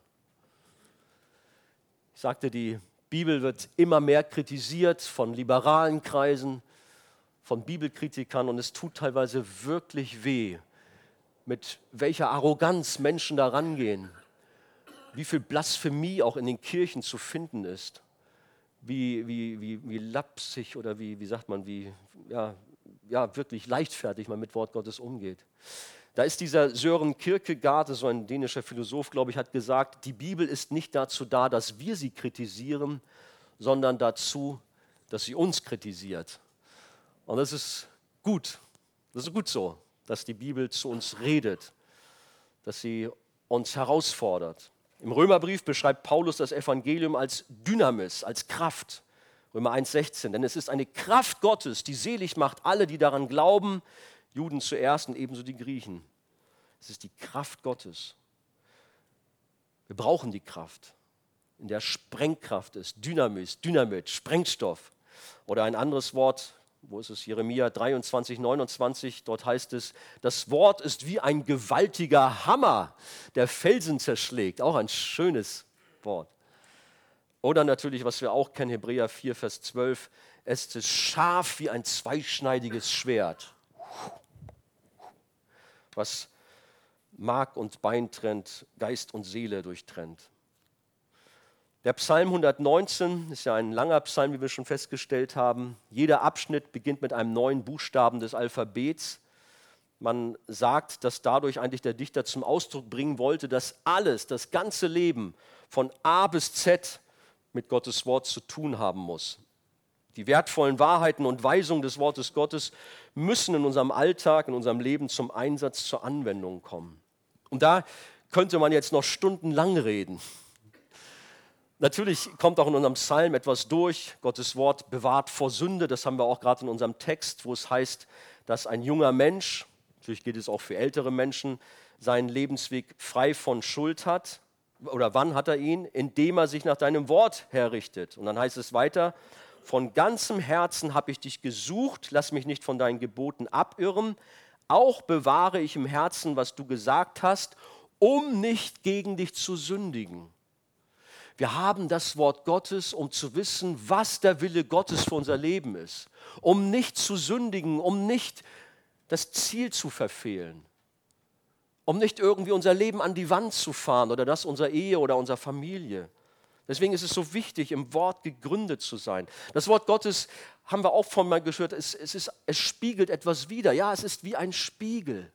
Ich sagte, die Bibel wird immer mehr kritisiert von liberalen Kreisen, von Bibelkritikern und es tut teilweise wirklich weh, mit welcher Arroganz Menschen da rangehen wie viel Blasphemie auch in den Kirchen zu finden ist, wie, wie, wie, wie lapsig oder wie, wie sagt man, wie ja, ja, wirklich leichtfertig man mit Wort Gottes umgeht. Da ist dieser Sören Kierkegaard, so ein dänischer Philosoph, glaube ich, hat gesagt, die Bibel ist nicht dazu da, dass wir sie kritisieren, sondern dazu, dass sie uns kritisiert. Und das ist gut. Das ist gut so, dass die Bibel zu uns redet, dass sie uns herausfordert. Im Römerbrief beschreibt Paulus das Evangelium als Dynamis, als Kraft. Römer 1,16. Denn es ist eine Kraft Gottes, die selig macht alle, die daran glauben, Juden zuerst und ebenso die Griechen. Es ist die Kraft Gottes. Wir brauchen die Kraft, in der Sprengkraft ist, Dynamis, Dynamit, Sprengstoff. Oder ein anderes Wort, wo ist es? Jeremia 23, 29, dort heißt es, das Wort ist wie ein gewaltiger Hammer, der Felsen zerschlägt. Auch ein schönes Wort. Oder natürlich, was wir auch kennen, Hebräer 4, Vers 12, es ist scharf wie ein zweischneidiges Schwert, was Mark und Bein trennt, Geist und Seele durchtrennt. Der Psalm 119 ist ja ein langer Psalm, wie wir schon festgestellt haben. Jeder Abschnitt beginnt mit einem neuen Buchstaben des Alphabets. Man sagt, dass dadurch eigentlich der Dichter zum Ausdruck bringen wollte, dass alles, das ganze Leben von A bis Z mit Gottes Wort zu tun haben muss. Die wertvollen Wahrheiten und Weisungen des Wortes Gottes müssen in unserem Alltag, in unserem Leben zum Einsatz, zur Anwendung kommen. Und da könnte man jetzt noch stundenlang reden. Natürlich kommt auch in unserem Psalm etwas durch. Gottes Wort bewahrt vor Sünde. Das haben wir auch gerade in unserem Text, wo es heißt, dass ein junger Mensch, natürlich geht es auch für ältere Menschen, seinen Lebensweg frei von Schuld hat. Oder wann hat er ihn? Indem er sich nach deinem Wort herrichtet. Und dann heißt es weiter, von ganzem Herzen habe ich dich gesucht, lass mich nicht von deinen Geboten abirren. Auch bewahre ich im Herzen, was du gesagt hast, um nicht gegen dich zu sündigen. Wir haben das Wort Gottes, um zu wissen, was der Wille Gottes für unser Leben ist, um nicht zu sündigen, um nicht das Ziel zu verfehlen, um nicht irgendwie unser Leben an die Wand zu fahren oder das unserer Ehe oder unserer Familie. Deswegen ist es so wichtig, im Wort gegründet zu sein. Das Wort Gottes haben wir auch von mal gehört, es, es, ist, es spiegelt etwas wider. Ja, es ist wie ein Spiegel.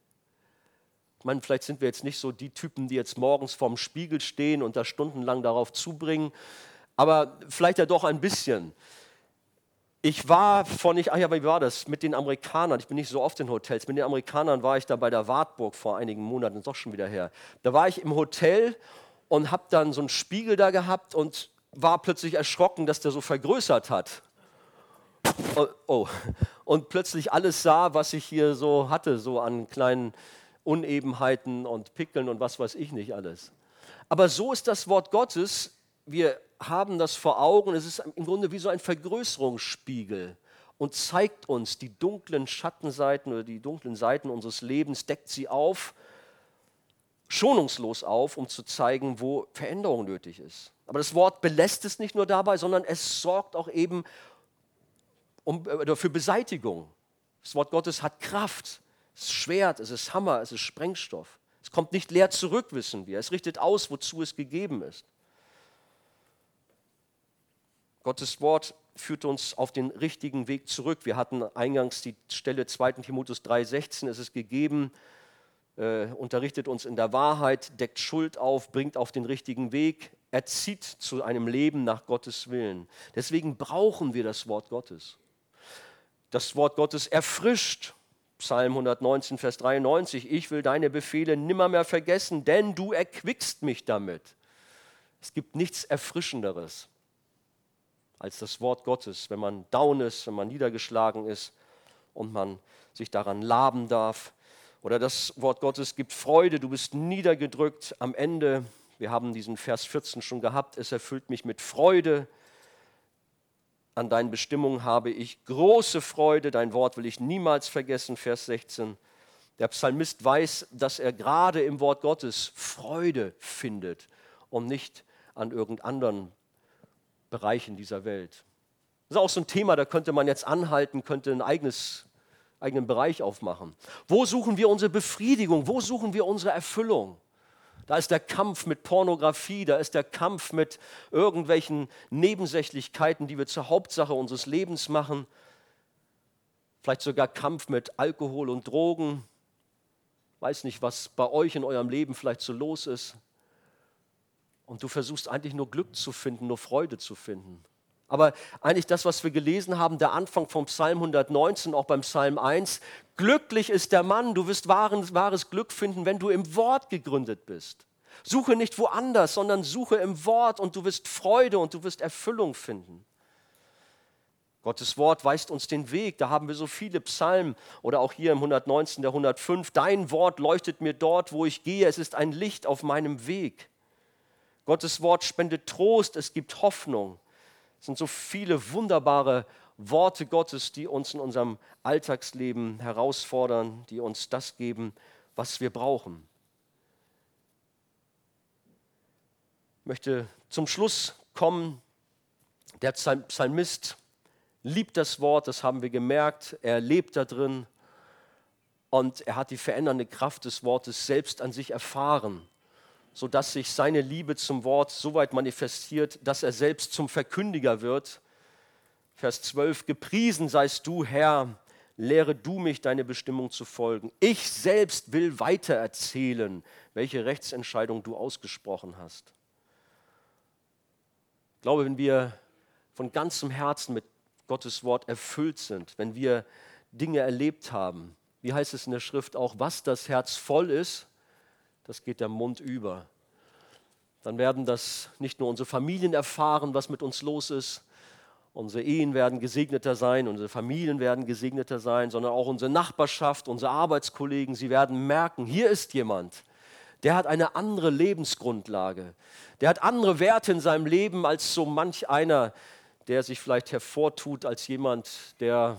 Meine, vielleicht sind wir jetzt nicht so die Typen, die jetzt morgens vorm Spiegel stehen und da stundenlang darauf zubringen, aber vielleicht ja doch ein bisschen. Ich war von nicht, ach ja, wie war das? Mit den Amerikanern, ich bin nicht so oft in Hotels, mit den Amerikanern war ich da bei der Wartburg vor einigen Monaten, ist doch schon wieder her. Da war ich im Hotel und habe dann so einen Spiegel da gehabt und war plötzlich erschrocken, dass der so vergrößert hat. Oh, oh. Und plötzlich alles sah, was ich hier so hatte, so an kleinen Unebenheiten und Pickeln und was weiß ich nicht alles. Aber so ist das Wort Gottes. Wir haben das vor Augen. Es ist im Grunde wie so ein Vergrößerungsspiegel und zeigt uns die dunklen Schattenseiten oder die dunklen Seiten unseres Lebens, deckt sie auf, schonungslos auf, um zu zeigen, wo Veränderung nötig ist. Aber das Wort belässt es nicht nur dabei, sondern es sorgt auch eben um, äh, für Beseitigung. Das Wort Gottes hat Kraft. Es ist Schwert, es ist Hammer, es ist Sprengstoff. Es kommt nicht leer zurück, wissen wir. Es richtet aus, wozu es gegeben ist. Gottes Wort führt uns auf den richtigen Weg zurück. Wir hatten eingangs die Stelle 2. Timotheus 3,16. Es ist gegeben, äh, unterrichtet uns in der Wahrheit, deckt Schuld auf, bringt auf den richtigen Weg, erzieht zu einem Leben nach Gottes Willen. Deswegen brauchen wir das Wort Gottes. Das Wort Gottes erfrischt. Psalm 119, Vers 93. Ich will deine Befehle nimmermehr vergessen, denn du erquickst mich damit. Es gibt nichts Erfrischenderes als das Wort Gottes, wenn man down ist, wenn man niedergeschlagen ist und man sich daran laben darf. Oder das Wort Gottes gibt Freude, du bist niedergedrückt am Ende. Wir haben diesen Vers 14 schon gehabt. Es erfüllt mich mit Freude. An deinen Bestimmungen habe ich große Freude. Dein Wort will ich niemals vergessen. Vers 16. Der Psalmist weiß, dass er gerade im Wort Gottes Freude findet und nicht an irgendeinem Bereichen dieser Welt. Das ist auch so ein Thema, da könnte man jetzt anhalten, könnte einen eigenes, eigenen Bereich aufmachen. Wo suchen wir unsere Befriedigung? Wo suchen wir unsere Erfüllung? Da ist der Kampf mit Pornografie, da ist der Kampf mit irgendwelchen Nebensächlichkeiten, die wir zur Hauptsache unseres Lebens machen. Vielleicht sogar Kampf mit Alkohol und Drogen. Weiß nicht, was bei euch in eurem Leben vielleicht so los ist. Und du versuchst eigentlich nur Glück zu finden, nur Freude zu finden. Aber eigentlich das, was wir gelesen haben, der Anfang vom Psalm 119, auch beim Psalm 1, glücklich ist der Mann, du wirst wahres, wahres Glück finden, wenn du im Wort gegründet bist. Suche nicht woanders, sondern suche im Wort und du wirst Freude und du wirst Erfüllung finden. Gottes Wort weist uns den Weg. Da haben wir so viele Psalmen oder auch hier im 119, der 105. Dein Wort leuchtet mir dort, wo ich gehe. Es ist ein Licht auf meinem Weg. Gottes Wort spendet Trost, es gibt Hoffnung. Es sind so viele wunderbare Worte Gottes, die uns in unserem Alltagsleben herausfordern, die uns das geben, was wir brauchen. Ich möchte zum Schluss kommen. Der Psalmist liebt das Wort, das haben wir gemerkt. Er lebt da drin und er hat die verändernde Kraft des Wortes selbst an sich erfahren sodass sich seine Liebe zum Wort so weit manifestiert, dass er selbst zum Verkündiger wird. Vers 12, gepriesen seist du, Herr, lehre du mich, deine Bestimmung zu folgen. Ich selbst will weitererzählen, welche Rechtsentscheidung du ausgesprochen hast. Ich glaube, wenn wir von ganzem Herzen mit Gottes Wort erfüllt sind, wenn wir Dinge erlebt haben, wie heißt es in der Schrift auch, was das Herz voll ist, das geht der Mund über. Dann werden das nicht nur unsere Familien erfahren, was mit uns los ist, unsere Ehen werden gesegneter sein, unsere Familien werden gesegneter sein, sondern auch unsere Nachbarschaft, unsere Arbeitskollegen, sie werden merken, hier ist jemand, der hat eine andere Lebensgrundlage, der hat andere Werte in seinem Leben als so manch einer, der sich vielleicht hervortut als jemand, der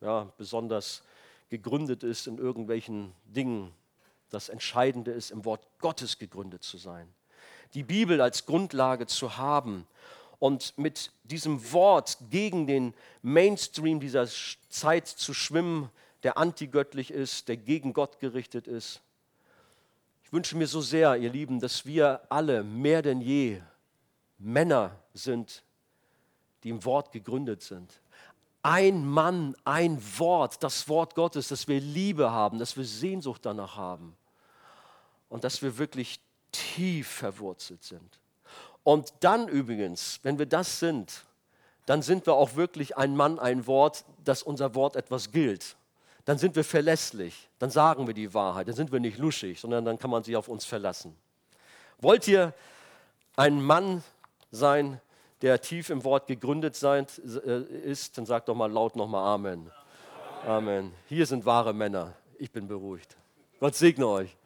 ja, besonders gegründet ist in irgendwelchen Dingen. Das Entscheidende ist, im Wort Gottes gegründet zu sein. Die Bibel als Grundlage zu haben und mit diesem Wort gegen den Mainstream dieser Zeit zu schwimmen, der antigöttlich ist, der gegen Gott gerichtet ist. Ich wünsche mir so sehr, ihr Lieben, dass wir alle mehr denn je Männer sind, die im Wort gegründet sind. Ein Mann, ein Wort, das Wort Gottes, dass wir Liebe haben, dass wir Sehnsucht danach haben und dass wir wirklich tief verwurzelt sind. Und dann übrigens, wenn wir das sind, dann sind wir auch wirklich ein Mann, ein Wort, dass unser Wort etwas gilt. Dann sind wir verlässlich, dann sagen wir die Wahrheit, dann sind wir nicht luschig, sondern dann kann man sich auf uns verlassen. Wollt ihr ein Mann sein, der tief im Wort gegründet sein, äh, ist, dann sagt doch mal laut nochmal Amen. Amen. Hier sind wahre Männer. Ich bin beruhigt. Gott segne euch.